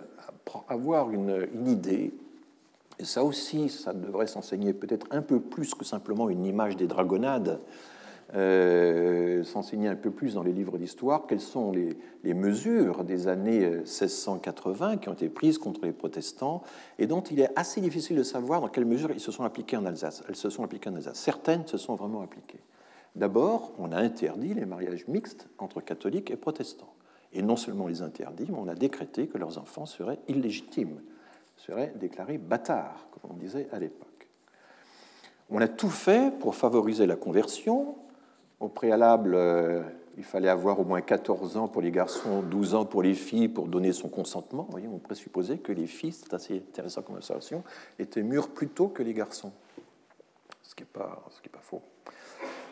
S2: avoir une, idée, et ça aussi, ça devrait s'enseigner peut-être un peu plus que simplement une image des dragonnades euh, s'enseigner un peu plus dans les livres d'histoire quelles sont les, mesures des années 1680 euh, qui ont été prises contre les protestants et dont il est assez difficile de savoir dans quelle mesure ils se sont appliquées en Alsace. Elles se sont appliquées en Alsace. Certaines se sont vraiment appliquées. D'abord, on a interdit les mariages mixtes entre catholiques et protestants. Et non seulement les interdit, mais on a décrété que leurs enfants seraient illégitimes, seraient déclarés bâtards, comme on disait à l'époque. On a tout fait pour favoriser la conversion, au préalable, euh, il fallait avoir au moins 14 ans pour les garçons, 12 ans pour les filles pour donner son consentement. Vous voyez, on présupposait que les filles, c'est assez intéressant comme observation, étaient mûres plus tôt que les garçons. Ce qui n'est pas, pas faux.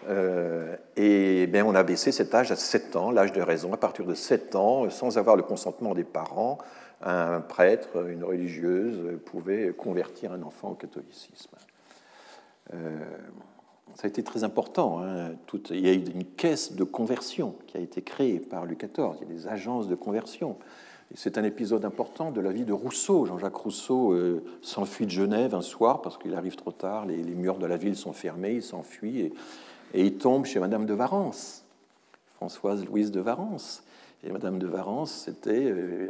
S2: Euh, et bien, on a baissé cet âge à 7 ans, l'âge de raison. À partir de 7 ans, sans avoir le consentement des parents, un prêtre, une religieuse pouvait convertir un enfant au catholicisme. Euh, ça a été très important. Hein. il y a eu une caisse de conversion qui a été créée par Louis XIV. Il y a des agences de conversion. C'est un épisode important de la vie de Rousseau. Jean-Jacques Rousseau euh, s'enfuit de Genève un soir parce qu'il arrive trop tard, les, murs de la ville sont fermés, il s'enfuit et, il tombe chez Madame de Varence, Françoise Louise de Varence. Et Madame de Varence, c'était euh,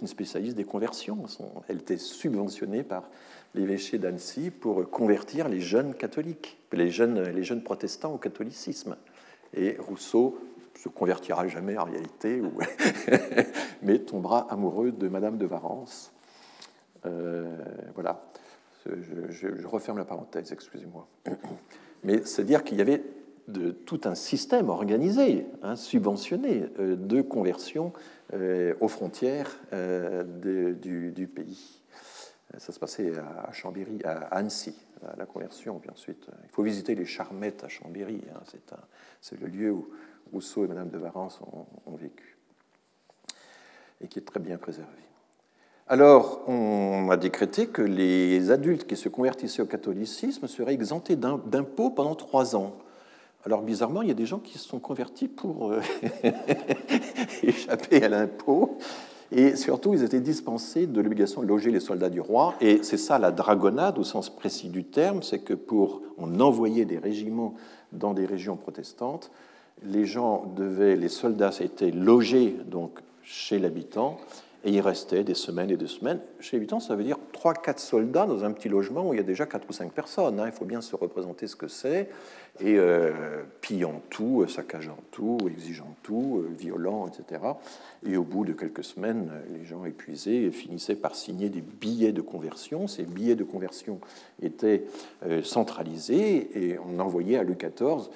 S2: une spécialiste des conversions. Elle était subventionnée par l'évêché d'Annecy pour convertir les jeunes catholiques, les jeunes, protestants au catholicisme. Et Rousseau se convertira jamais en réalité, mais tombera amoureux de Madame de Varence. Euh, voilà. Je, referme la parenthèse, excusez-moi. Mais c'est dire qu'il y avait de, tout un système organisé, hein, subventionné, euh, de conversion euh, aux frontières du, du, pays. Ça se passait à Chambéry, à Annecy, la conversion. Puis ensuite, il faut visiter les Charmettes à Chambéry. Hein. C'est le lieu où Rousseau et Madame de Varence ont, vécu et qui est très bien préservé. Alors, on a décrété que les adultes qui se convertissaient au catholicisme seraient exemptés d'impôts pendant trois ans. Alors, bizarrement, il y a des gens qui se sont convertis pour euh, échapper à l'impôt. Et surtout, ils étaient dispensés de l'obligation de loger les soldats du roi. Et c'est ça la dragonnade au sens précis du terme, c'est que pour on envoyait des régiments dans des régions protestantes, les gens devaient, les soldats étaient logés donc chez l'habitant et ils restaient des semaines et des semaines. Chez l'habitant, ça veut dire 3-4 soldats dans un petit logement où il y a déjà 4 ou 5 personnes. Hein. Il faut bien se représenter ce que c'est et euh, pillant tout, euh, saccageant tout, exigeant tout, euh, violent, etc. Et au bout de quelques semaines, les gens épuisés finissaient par signer des billets de conversion. Ces billets de conversion étaient centralisés et on envoyait à Louis XIV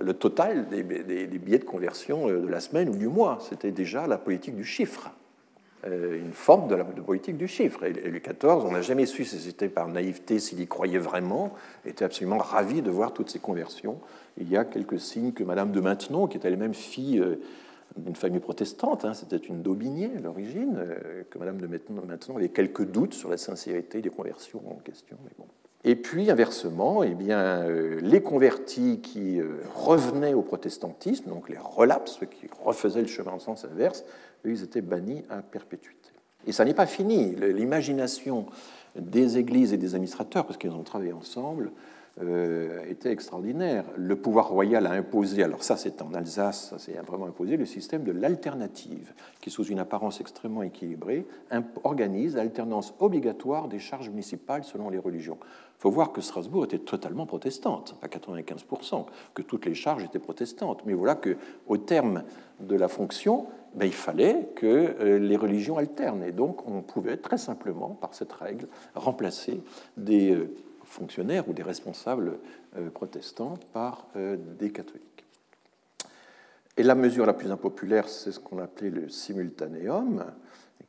S2: le total des, billets de conversion de la semaine ou du mois. C'était déjà la politique du chiffre. Euh, une forme de politique du chiffre. Et Louis XIV, on n'a jamais su si c'était par naïveté, s'il y croyait vraiment, était absolument ravi de voir toutes ces conversions. Il y a quelques signes que Madame de Maintenon, qui était elle-même fille euh, d'une famille protestante, hein, c'était une Daubigné à l'origine, euh, que Madame de Maintenon avait quelques doutes sur la sincérité des conversions en question. Et puis, inversement, eh bien, les convertis qui revenaient au protestantisme, donc les relapses, ceux qui refaisaient le chemin en sens inverse, eux, ils étaient bannis à perpétuité. Et ça n'est pas fini. L'imagination des églises et des administrateurs, parce qu'ils ont travaillé ensemble, euh, était extraordinaire. Le pouvoir royal a imposé, alors ça c'est en Alsace, ça c'est vraiment imposé, le système de l'alternative, qui sous une apparence extrêmement équilibrée organise l'alternance obligatoire des charges municipales selon les religions. Il faut voir que Strasbourg était totalement protestante, à 95%, que toutes les charges étaient protestantes. Mais voilà qu'au terme de la fonction, ben, il fallait que euh, les religions alternent. Et donc on pouvait très simplement, par cette règle, remplacer des euh, fonctionnaires ou des responsables euh, protestants par euh, des catholiques. Et la mesure la plus impopulaire, c'est ce qu'on appelait le simultanéum,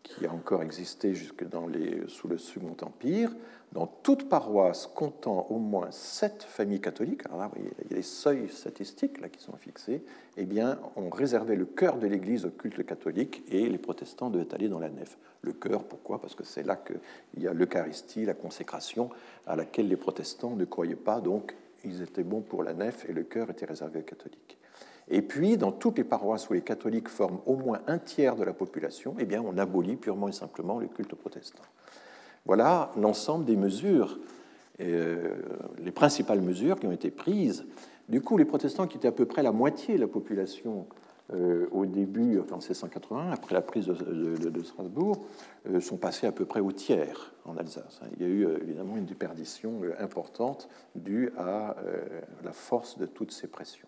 S2: qui a encore existé jusque les, sous le Second Empire. Dans toute paroisse comptant au moins sept familles catholiques, alors là, il y a des seuils statistiques là, qui sont fixés, eh bien, on réservait le cœur de l'Église au culte catholique et les protestants devaient aller dans la nef. Le cœur, pourquoi? Parce que c'est là qu'il y a l'Eucharistie, la consécration, à laquelle les protestants ne croyaient pas, donc ils étaient bons pour la nef et le cœur était réservé aux catholiques. Et puis, dans toutes les paroisses où les catholiques forment au moins un tiers de la population, eh bien, on abolit purement et simplement le culte protestant. Voilà l'ensemble des mesures, euh, les principales mesures qui ont été prises. Du coup, les protestants, qui étaient à peu près la moitié de la population euh, au début, en 1680, après la prise de, Strasbourg, euh, sont passés à peu près au tiers en Alsace. Il y a eu évidemment une déperdition importante due à la force de toutes ces pressions.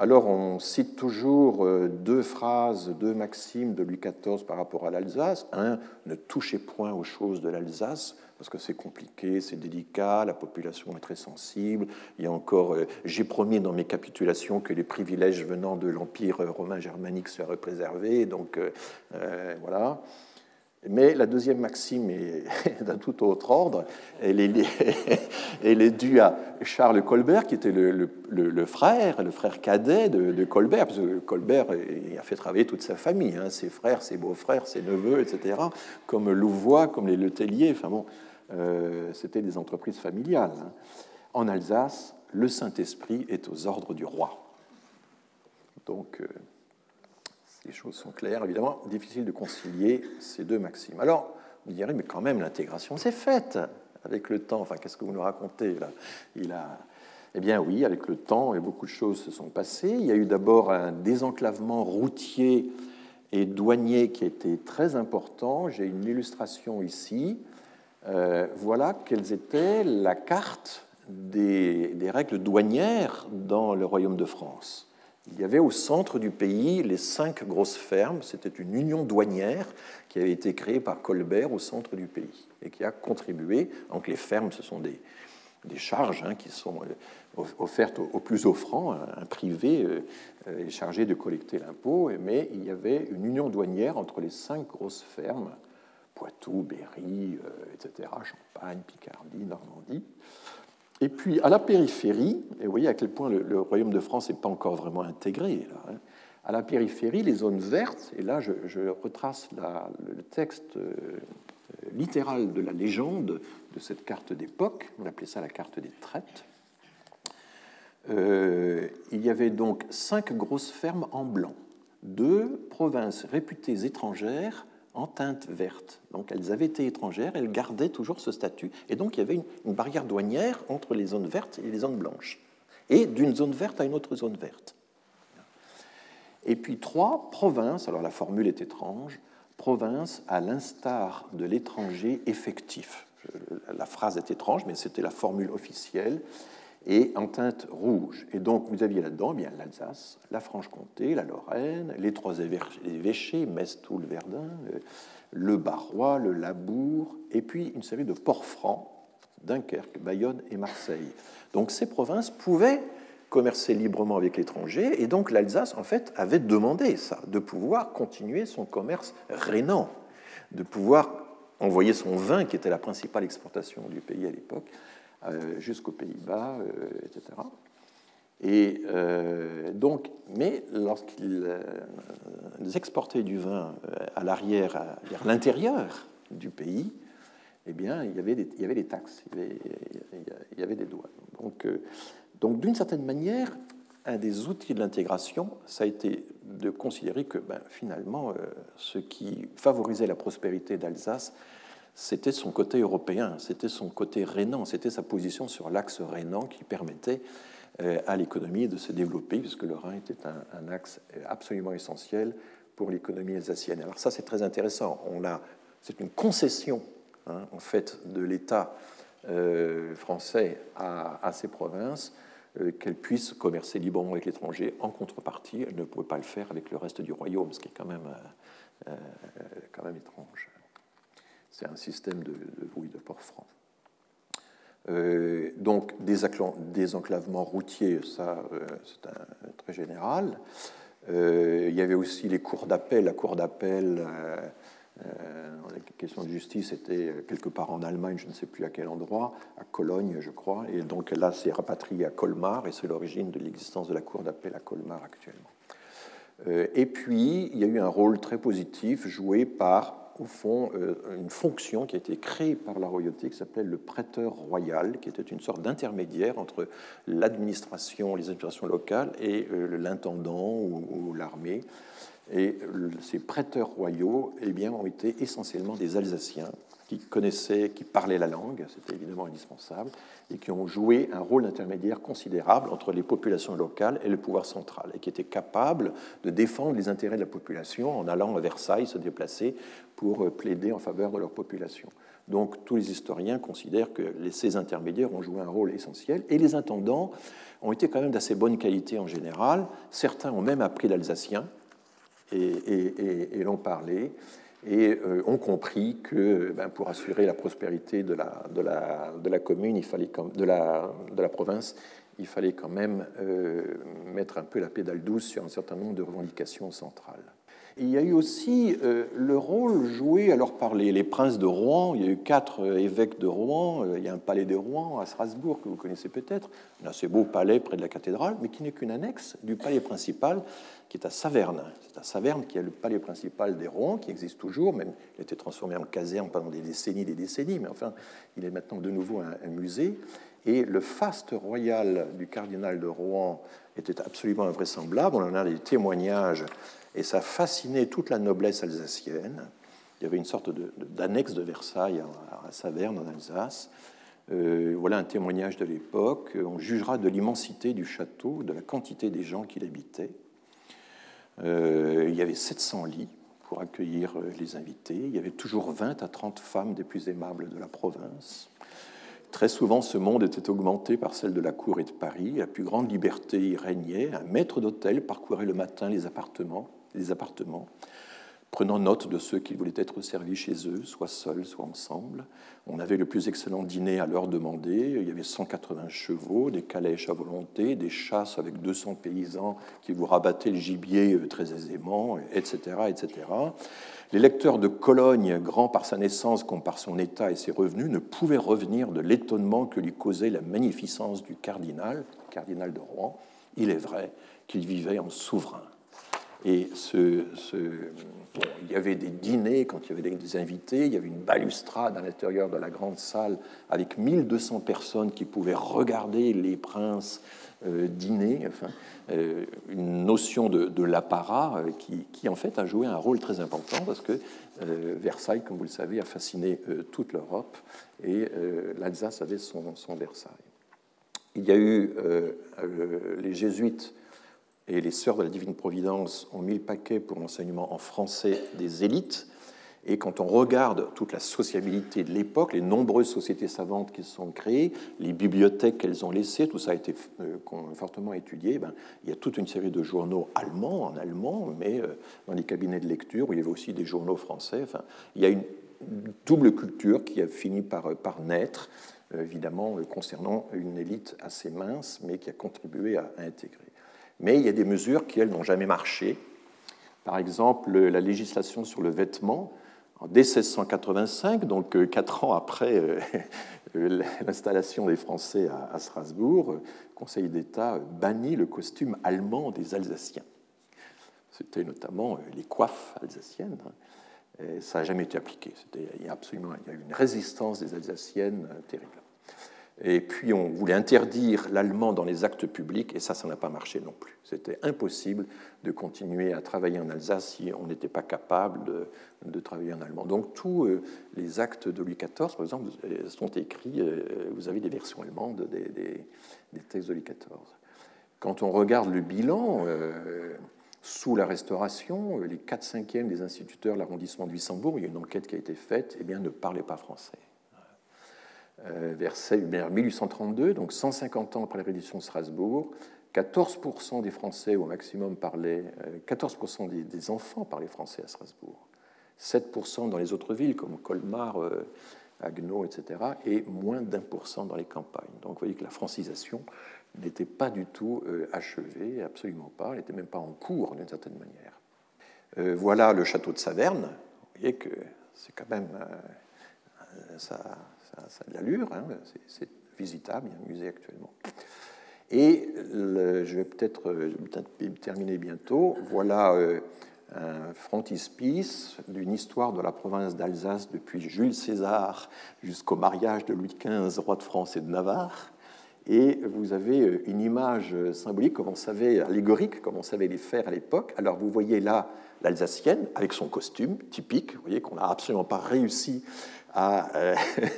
S2: Alors on cite toujours euh, deux phrases, deux maximes de Louis XIV par rapport à l'Alsace. Un, ne touchez point aux choses de l'Alsace, parce que c'est compliqué, c'est délicat, la population est très sensible. Il y a encore, euh, j'ai promis dans mes capitulations que les privilèges venant de l'Empire romain germanique seraient préservés, donc euh, voilà. Mais la deuxième maxime est d'un tout autre ordre. Elle est, due à Charles Colbert, qui était le, frère, le frère cadet de, Colbert, parce que Colbert a fait travailler toute sa famille, hein, ses frères, ses beaux-frères, ses neveux, etc., comme Louvois, comme les Letellier. Enfin bon, euh, c'était des entreprises familiales. Hein. En Alsace, le Saint-Esprit est aux ordres du roi. Donc. Euh, les choses sont claires. Évidemment, difficile de concilier ces deux maximes. Alors, vous direz, mais quand même, l'intégration s'est faite avec le temps. Enfin, qu'est-ce que vous nous racontez là? Il a... Eh bien oui, avec le temps, et beaucoup de choses se sont passées. Il y a eu d'abord un désenclavement routier et douanier qui été très important. J'ai une illustration ici. Euh, voilà quelles étaient la carte des règles douanières dans le Royaume de France il y avait au centre du pays les cinq grosses fermes. C'était une union douanière qui avait été créée par Colbert au centre du pays et qui a contribué. Donc les fermes, ce sont des, charges hein, qui sont euh, offertes aux plus offrants. Un privé euh, est chargé de collecter l'impôt, mais il y avait une union douanière entre les cinq grosses fermes, Poitou, Berry, euh, etc., Champagne, Picardie, Normandie. Et puis à la périphérie, et vous voyez à quel point le, Royaume de France n'est pas encore vraiment intégré, hein. à la périphérie, les zones vertes, et là je, retrace le texte euh, littéral de la légende de cette carte d'époque, on appelait ça la carte des traites. Euh, il y avait donc cinq grosses fermes en blanc, deux provinces réputées étrangères en teinte verte. Donc elles avaient été étrangères, elles gardaient toujours ce statut. Et donc il y avait une, barrière douanière entre les zones vertes et les zones blanches. Et d'une zone verte à une autre zone verte. Et puis trois, provinces, alors la formule est étrange, province à l'instar de l'étranger effectif. La phrase est étrange, mais c'était la formule officielle et en teinte rouge. Et donc vous aviez là-dedans eh bien l'Alsace, la Franche-Comté, la Lorraine, les trois évêchés, Metz, Toul, Verdun, le Barrois, le Labour, et puis une série de ports francs, Dunkerque, Bayonne et Marseille. Donc ces provinces pouvaient commercer librement avec l'étranger, et donc l'Alsace, en fait, avait demandé ça, de pouvoir continuer son commerce rénant, de pouvoir envoyer son vin, qui était la principale exportation du pays à l'époque, jusqu'aux Pays-Bas, euh, etc. Et euh, donc, mais lorsqu'ils exportaient du vin à l'arrière, vers l'intérieur du pays, eh bien, il y avait des, taxes, il y avait, il y avait des douanes. Donc, donc d'une certaine manière, un des outils de l'intégration, ça a été de considérer que ben, finalement, ce qui favorisait la prospérité d'Alsace, c'était son côté européen, c'était son côté rhénan, c'était sa position sur l'axe rhénan qui permettait euh, à l'économie de se développer, puisque le Rhin était un, axe absolument essentiel pour l'économie alsacienne. Alors ça, c'est très intéressant. On a, c'est une concession, hein, en fait, de l'État euh, français à, à, ces provinces, euh, qu'elles puissent commercer librement avec l'étranger. En contrepartie, elles ne pouvaient pas le faire avec le reste du royaume, ce qui est quand même, quand même étrange. C'est un système de, de oui, de port franc. Euh, donc, des enclavements routiers, ça, euh, c'est très général. Euh, il y avait aussi les cours d'appel. La cour d'appel, la question de justice était quelque part en Allemagne, je ne sais plus à quel endroit, à Cologne, je crois. Et donc là, c'est rapatrié à Colmar, et c'est l'origine de l'existence de la cour d'appel à Colmar actuellement. et puis, il y a eu un rôle très positif joué par au fond, euh, une fonction qui a été créée par la royauté qui s'appelait le prêteur royal, qui était une sorte d'intermédiaire entre l'administration, les administrations locales et euh, l'intendant ou, l'armée. Et ces prêteurs royaux eh bien, ont été essentiellement des Alsaciens qui connaissaient, qui parlaient la langue, c'était évidemment indispensable, et qui ont joué un rôle intermédiaire considérable entre les populations locales et le pouvoir central, et qui étaient capables de défendre les intérêts de la population en allant à Versailles se déplacer pour euh, plaider en faveur de leur population. Donc tous les historiens considèrent que ces intermédiaires ont joué un rôle essentiel, et les intendants ont été quand même d'assez bonne qualité en général. Certains ont même appris l'alsacien et, l'ont parlé et euh, ont compris que ben, pour assurer la prospérité de la, commune, fallait, de, la, de la province, il fallait quand même euh, mettre un peu la pédale douce sur un certain nombre de revendications centrales. Il y a eu aussi euh, le rôle joué alors par les, princes de Rouen. Il y a eu quatre évêques de Rouen. il y a un palais de Rouen à Strasbourg que vous connaissez peut-être, un assez beau palais près de la cathédrale, mais qui n'est qu'une annexe du palais principal qui est à Saverne. C'est à Saverne qui est le palais principal des Rouen, qui existe toujours, même il a été transformé en caserne pendant des décennies des décennies, mais enfin, il est maintenant de nouveau un, musée. Et le faste royal du cardinal de Rouen était absolument invraisemblable. On en a des témoignages, et ça fascinait toute la noblesse alsacienne. Il y avait une sorte d'annexe de, Versailles à, Saverne, en Alsace. Euh, voilà un témoignage de l'époque. On jugera de l'immensité du château, de la quantité des gens qui l'habitaient. Euh, il y avait 700 lits pour accueillir euh, les invités. Il y avait toujours 20 à 30 femmes des plus aimables de la province. Très souvent, ce monde était augmenté par celle de la cour et de Paris. La plus grande liberté y régnait. Un maître d'hôtel parcourait le matin les appartements, appartements prenant note de ceux qui voulaient être servis chez eux, soit seuls, soit ensemble. On avait le plus excellent dîner à leur demander. Il y avait 180 chevaux, des calèches à volonté, des chasses avec 200 paysans qui vous rabattaient le gibier euh, très aisément, etc., etc. Les lecteurs de Cologne, grand par sa naissance comme par son état et ses revenus, ne pouvaient revenir de l'étonnement que lui causait la magnificence du cardinal, cardinal de Rouen. Il est vrai qu'il vivait en souverain. Et il y avait des dîners quand il y avait des invités, il y avait une balustrade à l'intérieur de la grande salle avec 1200 personnes qui pouvaient regarder les princes euh, dîner, euh, une notion de, l'apparat euh, qui, en fait a joué un rôle très important parce que Versailles, comme vous le savez, a fasciné toute l'Europe et l'Alsace avait son, Versailles. Il y a eu les jésuites et les sœurs de la Divine Providence ont mis le paquet pour l'enseignement en français des élites. Et quand on regarde toute la sociabilité de l'époque, les nombreuses sociétés savantes qui se sont créées, les bibliothèques qu'elles ont laissées, tout ça a été euh, fortement étudié. Ben, il y a toute une série de journaux allemands, en allemand, mais euh, dans les cabinets de lecture, où il y avait aussi des journaux français. Il y a une double culture qui a fini par, par naître, euh, évidemment, concernant une élite assez mince, mais qui a contribué à intégrer. Mais il y a des mesures qui, elles, n'ont jamais marché. Par exemple, la législation sur le vêtement, dès 1685, donc euh, quatre ans après euh, l'installation des Français à Strasbourg, le Conseil d'État bannit le costume allemand des Alsaciens. C'était notamment euh, les coiffes alsaciennes. Hein. ça n'a jamais été appliqué. Il y a absolument il y a eu une résistance des Alsaciennes terrible. Et puis on voulait interdire l'allemand dans les actes publics, et ça, ça n'a pas marché non plus. C'était impossible de continuer à travailler en Alsace si on n'était pas capable de, travailler en allemand. Donc tous euh, les actes de Louis XIV, par exemple, sont écrits, euh, vous avez des versions allemandes des, textes de Louis XIV. Quand on regarde le bilan, euh, sous la Restauration, les 4 cinquièmes des instituteurs de l'arrondissement de Wissembourg, il y a une enquête qui a été faite, eh bien, ne parlaient pas français. Euh, vers 1832, donc 150 ans après la de Strasbourg, 14% des Français au maximum parlaient, 14% euh, des, enfants parlaient français à Strasbourg, 7% dans les autres villes comme Colmar, euh, Haguenau, etc., et moins d'un pour cent dans les campagnes. Donc vous voyez que la francisation n'était pas du tout achevée, absolument pas, elle n'était même pas en cours d'une certaine manière. voilà le château de Saverne, vous voyez que c'est quand même ça, ça, a de l'allure, c'est visitable, il y a un musée actuellement. Et je vais peut-être terminer bientôt. Voilà euh, un frontispice d'une histoire de la province d'Alsace depuis Jules César jusqu'au mariage de Louis XV, roi de France et de Navarre. Et vous avez euh, une image symbolique, comme on savait, allégorique, comme on savait les faire à l'époque. Alors vous voyez là l'Alsacienne avec son costume typique, vous voyez qu'on n'a absolument pas réussi à euh,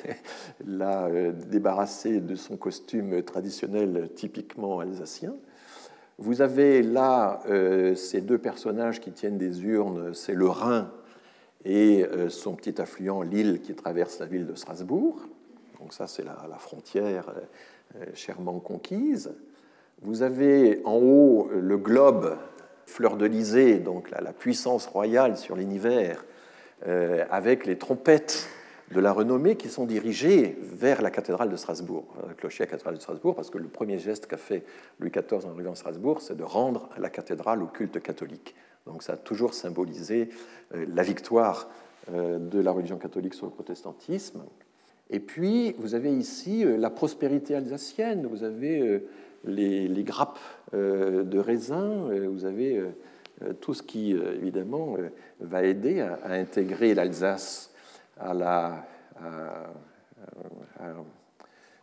S2: la euh, débarrasser de son costume traditionnel typiquement alsacien. Vous avez là euh, ces deux personnages qui tiennent des urnes, c'est le Rhin et son petit affluent, l'Île, qui traverse la ville de Strasbourg. Donc ça, c'est la, frontière chèrement conquise. Vous avez en haut le globe, fleur de donc la, puissance royale sur l'univers, avec les trompettes de la renommée qui sont dirigés vers la cathédrale de Strasbourg, le clocher à la cathédrale de Strasbourg, parce que le premier geste qu'a fait Louis XIV en arrivant à Strasbourg, c'est de rendre la cathédrale au culte catholique. Donc ça a toujours symbolisé euh, la victoire euh, de la religion catholique sur le protestantisme. Et puis, vous avez ici euh, la prospérité alsacienne, vous avez les, grappes de raisin, vous avez tout ce qui, évidemment, va aider à intégrer l'Alsace à,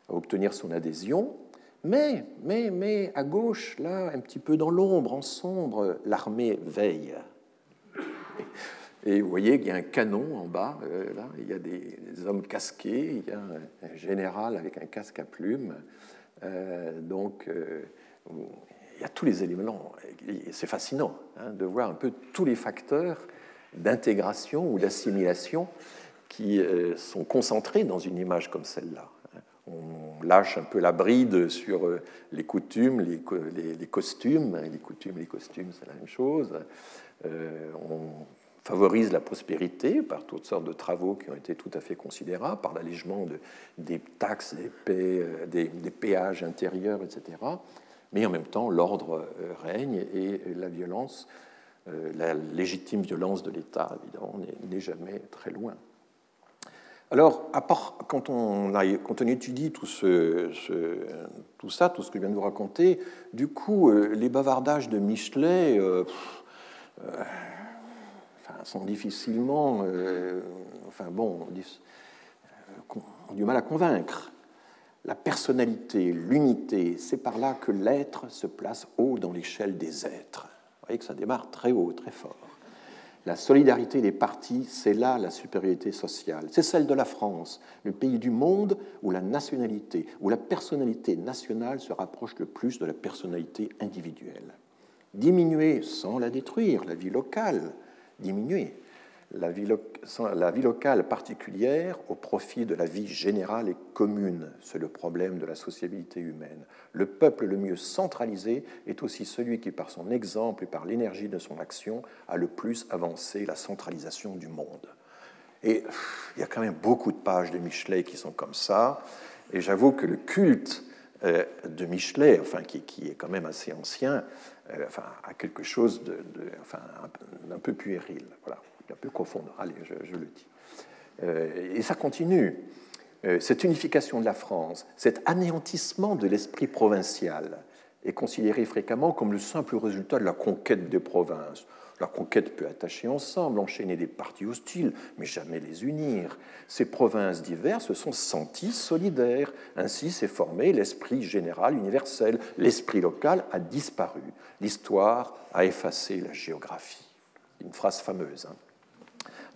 S2: obtenir son adhésion. Mais, mais, mais à gauche, là, un petit peu dans l'ombre, en sombre, l'armée veille. Et vous voyez qu'il y a un canon en bas, euh, là, il y a des, hommes casqués, il y a un, général avec un casque à plumes. Euh, donc, euh, il y a tous les éléments. C'est fascinant hein, de voir un peu tous les facteurs d'intégration ou d'assimilation qui euh, sont concentrés dans une image comme celle-là. On lâche un peu la bride sur euh, les coutumes, les, costumes. Les coutumes, les costumes, c'est la même chose. Euh, on favorise la prospérité par toutes sortes de travaux qui ont été tout à fait considérables, par l'allègement de, des taxes, des, péages intérieurs, etc. Mais en même temps, l'ordre règne et la violence, la légitime violence de l'État, évidemment, n'est jamais très loin. Alors, à part, quand, on étudie tout, ça, tout ce que je viens de vous raconter, du coup, euh, les bavardages de Michelet euh, euh, sont difficilement, enfin bon, ont du mal à convaincre. La personnalité, l'unité, c'est par là que l'être se place haut dans l'échelle des êtres. Vous voyez que ça démarre très haut, très fort. La solidarité des partis, c'est là la supériorité sociale. C'est celle de la France, le pays du monde où la nationalité, où la personnalité nationale se rapproche le plus de la personnalité individuelle. Diminuer sans la détruire, la vie locale, diminuer, la vie, locale particulière au profit de la vie générale et commune. C'est le problème de la sociabilité humaine. Le peuple le mieux centralisé est aussi celui qui, par son exemple et par l'énergie de son action, a le plus avancé la centralisation du monde. Et il y a quand même beaucoup de pages de Michelet qui sont comme ça. Et j'avoue que le culte euh, de Michelet, enfin, qui, est quand même assez ancien, euh, enfin, a quelque chose de, enfin, peu puéril. Voilà un peu confondre, allez, je, le dis. Euh, et ça continue. Euh, cette unification de la France, cet anéantissement de l'esprit provincial est considéré fréquemment comme le simple résultat de la conquête des provinces. La conquête peut attacher ensemble, enchaîner des parties hostiles, mais jamais les unir. Ces provinces diverses se sont senties solidaires. Ainsi s'est formé l'esprit général universel. L'esprit local a disparu. L'histoire a effacé la géographie. Une phrase fameuse. Hein.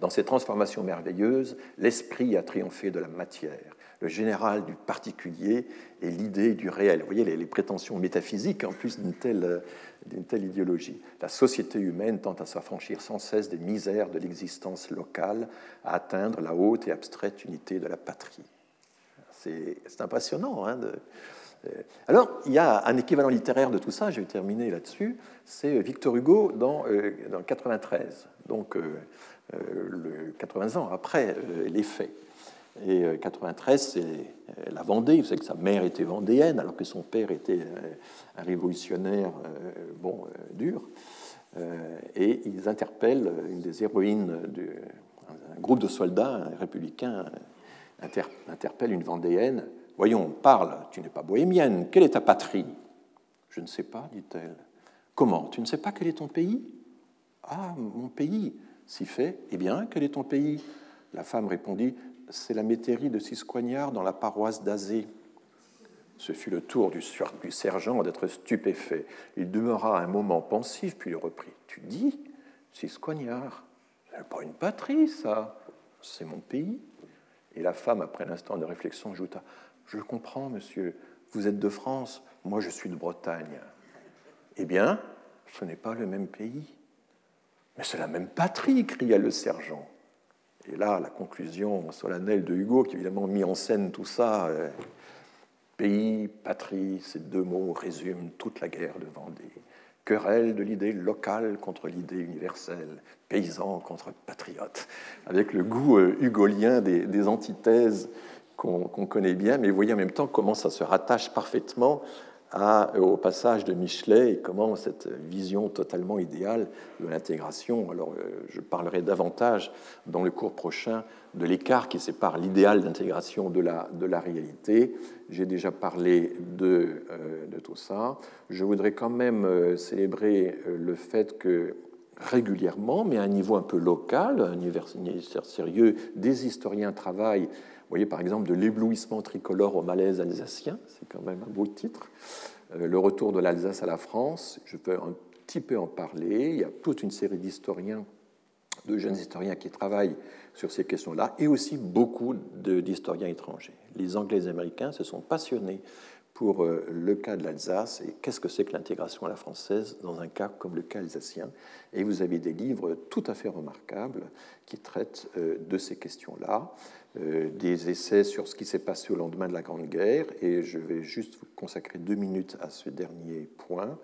S2: Dans ces transformations merveilleuses, l'esprit a triomphé de la matière le général du particulier et l'idée du réel. Vous voyez les, prétentions métaphysiques en plus d'une telle, telle, idéologie. La société humaine tente à s'affranchir sans cesse des misères de l'existence locale, à atteindre la haute et abstraite unité de la patrie. C'est impressionnant. Hein, euh, alors, il y a un équivalent littéraire de tout ça, je vais terminer là-dessus, c'est Victor Hugo dans, euh, dans 93, donc euh, le 80 ans après les faits. Et 93, euh, c'est euh, la Vendée. Vous savez que sa mère était vendéenne, alors que son père était euh, un révolutionnaire bon, dur. Et ils interpellent une des héroïnes d'un groupe de soldats républicains interpelle une vendéenne. Voyons, parle, tu n'es pas bohémienne, quelle est ta patrie Je ne sais pas, dit-elle. Comment? Tu ne sais pas quel est ton pays Ah, mon pays, si fait. Eh bien, quel est ton pays La femme répondit c'est la métairie de Siscoignard dans la paroisse d'Azé. Ce fut le tour du, sergent d'être stupéfait. Il demeura un moment pensif, puis il reprit. Tu dis Siscoignard C'est pas une patrie, ça. C'est mon pays. Et la femme, après un instant de réflexion, ajouta Je comprends, monsieur. Vous êtes de France, moi je suis de Bretagne. Eh bien, ce n'est pas le même pays. Mais c'est la même patrie, cria le sergent. Et là, la conclusion solennelle de Hugo, qui évidemment mis en scène tout ça, euh, pays, patrie, ces deux mots résument toute la guerre de Vendée. Querelle de l'idée locale contre l'idée universelle, paysan contre patriote, avec le goût euh, hugolien des, antithèses qu'on connaît bien, mais vous voyez en même temps comment ça se rattache parfaitement au passage de Michelet et comment cette vision totalement idéale de l'intégration, alors euh, je parlerai davantage dans le cours prochain de l'écart qui sépare l'idéal d'intégration de la, de la réalité. J'ai déjà parlé de, euh, de, tout ça. Je voudrais quand même euh, célébrer le fait que régulièrement, mais à un niveau un peu local, un universitaire sérieux, des historiens travaillent voyez par exemple de l'éblouissement tricolore au malaise alsacien, c'est quand même un beau titre. Euh, le retour de l'Alsace à la France, je peux un petit peu en parler. Il y a toute une série d'historiens, de jeunes historiens qui travaillent sur ces questions-là, et aussi beaucoup d'historiens étrangers. Les Anglais et les Américains se sont passionnés pour euh, le cas de l'Alsace et qu'est-ce que c'est que l'intégration à la française dans un cas comme le cas alsacien. Et vous avez des livres tout à fait remarquables qui traitent euh, de ces questions-là. Euh, des essais sur ce qui s'est passé au lendemain de la Grande Guerre, et je vais juste vous consacrer deux minutes à ce dernier point.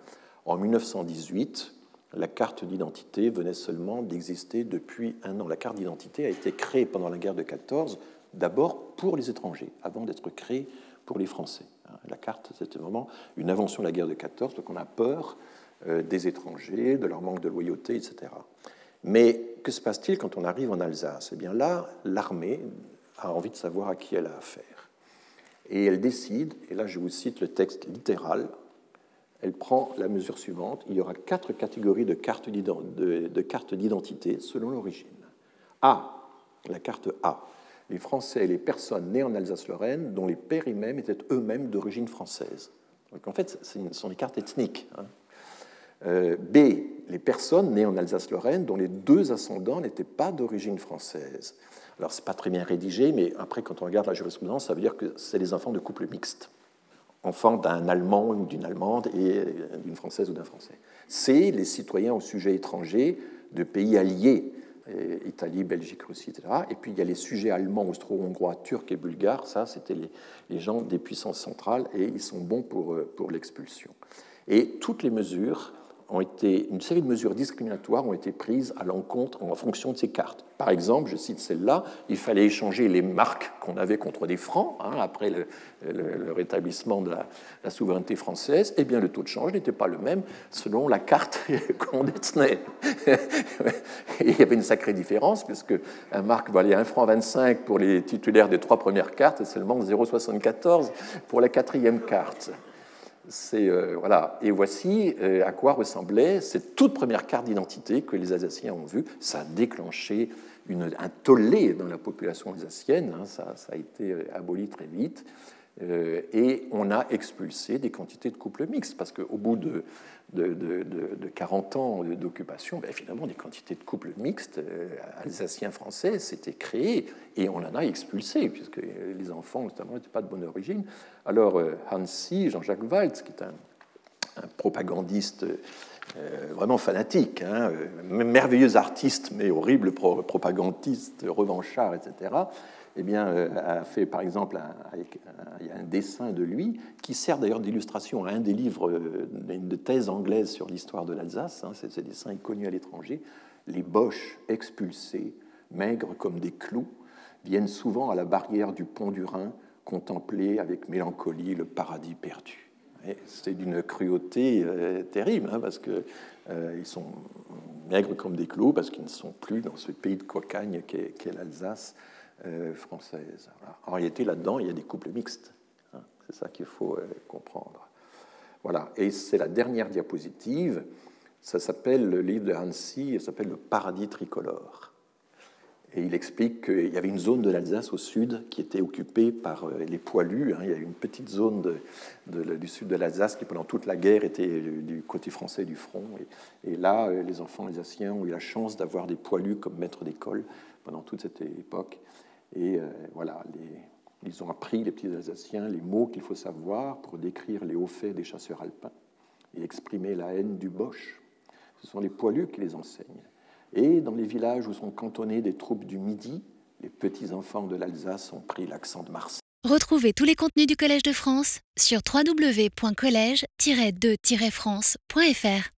S2: En 1918, la carte d'identité venait seulement d'exister depuis un an. La carte d'identité a été créée pendant la guerre de 14, d'abord pour les étrangers, avant d'être créée pour les Français. La carte, c'était vraiment une invention de la guerre de 14, donc on a peur euh, des étrangers, de leur manque de loyauté, etc. Mais que se passe-t-il quand on arrive en Alsace? Eh bien là, l'armée a envie de savoir à qui elle a affaire. Et elle décide, et là je vous cite le texte littéral, elle prend la mesure suivante, il y aura quatre catégories de cartes d'identité selon l'origine. A, la carte A, les Français et les personnes nées en Alsace-Lorraine dont les pères eux-mêmes étaient eux-mêmes d'origine française. Donc en fait, ce sont des cartes ethniques. Hein. Euh, B, les personnes nées en Alsace-Lorraine dont les deux ascendants n'étaient pas d'origine française. Alors, ce n'est pas très bien rédigé, mais après, quand on regarde la jurisprudence, ça veut dire que c'est les enfants de couples mixtes. Enfants d'un Allemand ou d'une Allemande et d'une Française ou d'un Français. C'est les citoyens au sujet étranger de pays alliés, Italie, Belgique, Russie, etc. Et puis il y a les sujets allemands, austro-hongrois, turcs et bulgares. Ça, c'était les, les, gens des puissances centrales et ils sont bons pour, pour l'expulsion. Et toutes les mesures ont été, une série de mesures discriminatoires ont été prises à l'encontre en fonction de ces cartes. Par exemple, je cite celle-là, il fallait échanger les marques qu'on avait contre des francs hein, après le, rétablissement de la, souveraineté française. Eh bien, le taux de change n'était pas le même selon la carte qu'on détenait. il y avait une sacrée différence puisque un marque valait 1 franc 25 pour les titulaires des trois premières cartes et seulement 0,74 pour la quatrième carte. Euh. Et voici euh, à quoi ressemblait cette toute première carte d'identité que les Alsaciens ont vue. Ça a déclenché une, un tollé dans la population alsacienne. Hein. ça, ça, a été aboli très vite. et on a expulsé des quantités de couples mixtes, parce qu'au bout de, de, de, de, 40 ans d'occupation, ben, finalement, des quantités de couples mixtes alsaciens-français s'étaient créées, et on en a expulsé, puisque les enfants, notamment, n'étaient pas de bonne origine. Alors euh, Hansi, Jean-Jacques Waltz, qui est un, propagandiste euh, vraiment fanatique, hein, euh, merveilleux artiste, mais horrible propagandiste, revanchard, etc., eh bien, a fait par exemple un, dessin de lui qui sert d'ailleurs d'illustration à un des livres de thèse anglaise sur l'histoire de l'Alsace. Hein, ce dessin est connu à l'étranger. Les boches expulsés, maigres comme des clous, viennent souvent à la barrière du pont du Rhin contempler avec mélancolie le paradis perdu. C'est d'une cruauté euh, terrible, hein, parce qu'ils euh, sont maigres comme des clous, parce qu'ils ne sont plus dans ce pays de cocagne qu'est l'Alsace euh, française. En réalité, là-dedans, il y a des couples mixtes. Hein. c'est ça qu'il faut comprendre. Voilà, et c'est la dernière diapositive. Ça s'appelle, le livre de Hansi, ça s'appelle Le paradis tricolore. Et il explique qu'il y avait une zone de l'Alsace au sud qui était occupée par euh, les poilus. Hein. Il y a une petite zone du sud de l'Alsace qui, pendant toute la guerre, était du côté français du front. Et, là, euh, les enfants alsaciens ont eu la chance d'avoir des poilus comme maîtres d'école pendant toute cette époque. Et euh, voilà, ils ont appris, les petits Alsaciens, les mots qu'il faut savoir pour décrire les hauts faits des chasseurs alpins et exprimer la haine du Boche. Ce sont les poilus qui les enseignent. Et dans les villages où sont cantonnées des troupes du Midi, les petits-enfants de l'Alsace ont pris l'accent de Marseille.
S1: Retrouvez tous les contenus du Collège de France sur www.colège-2-france.fr.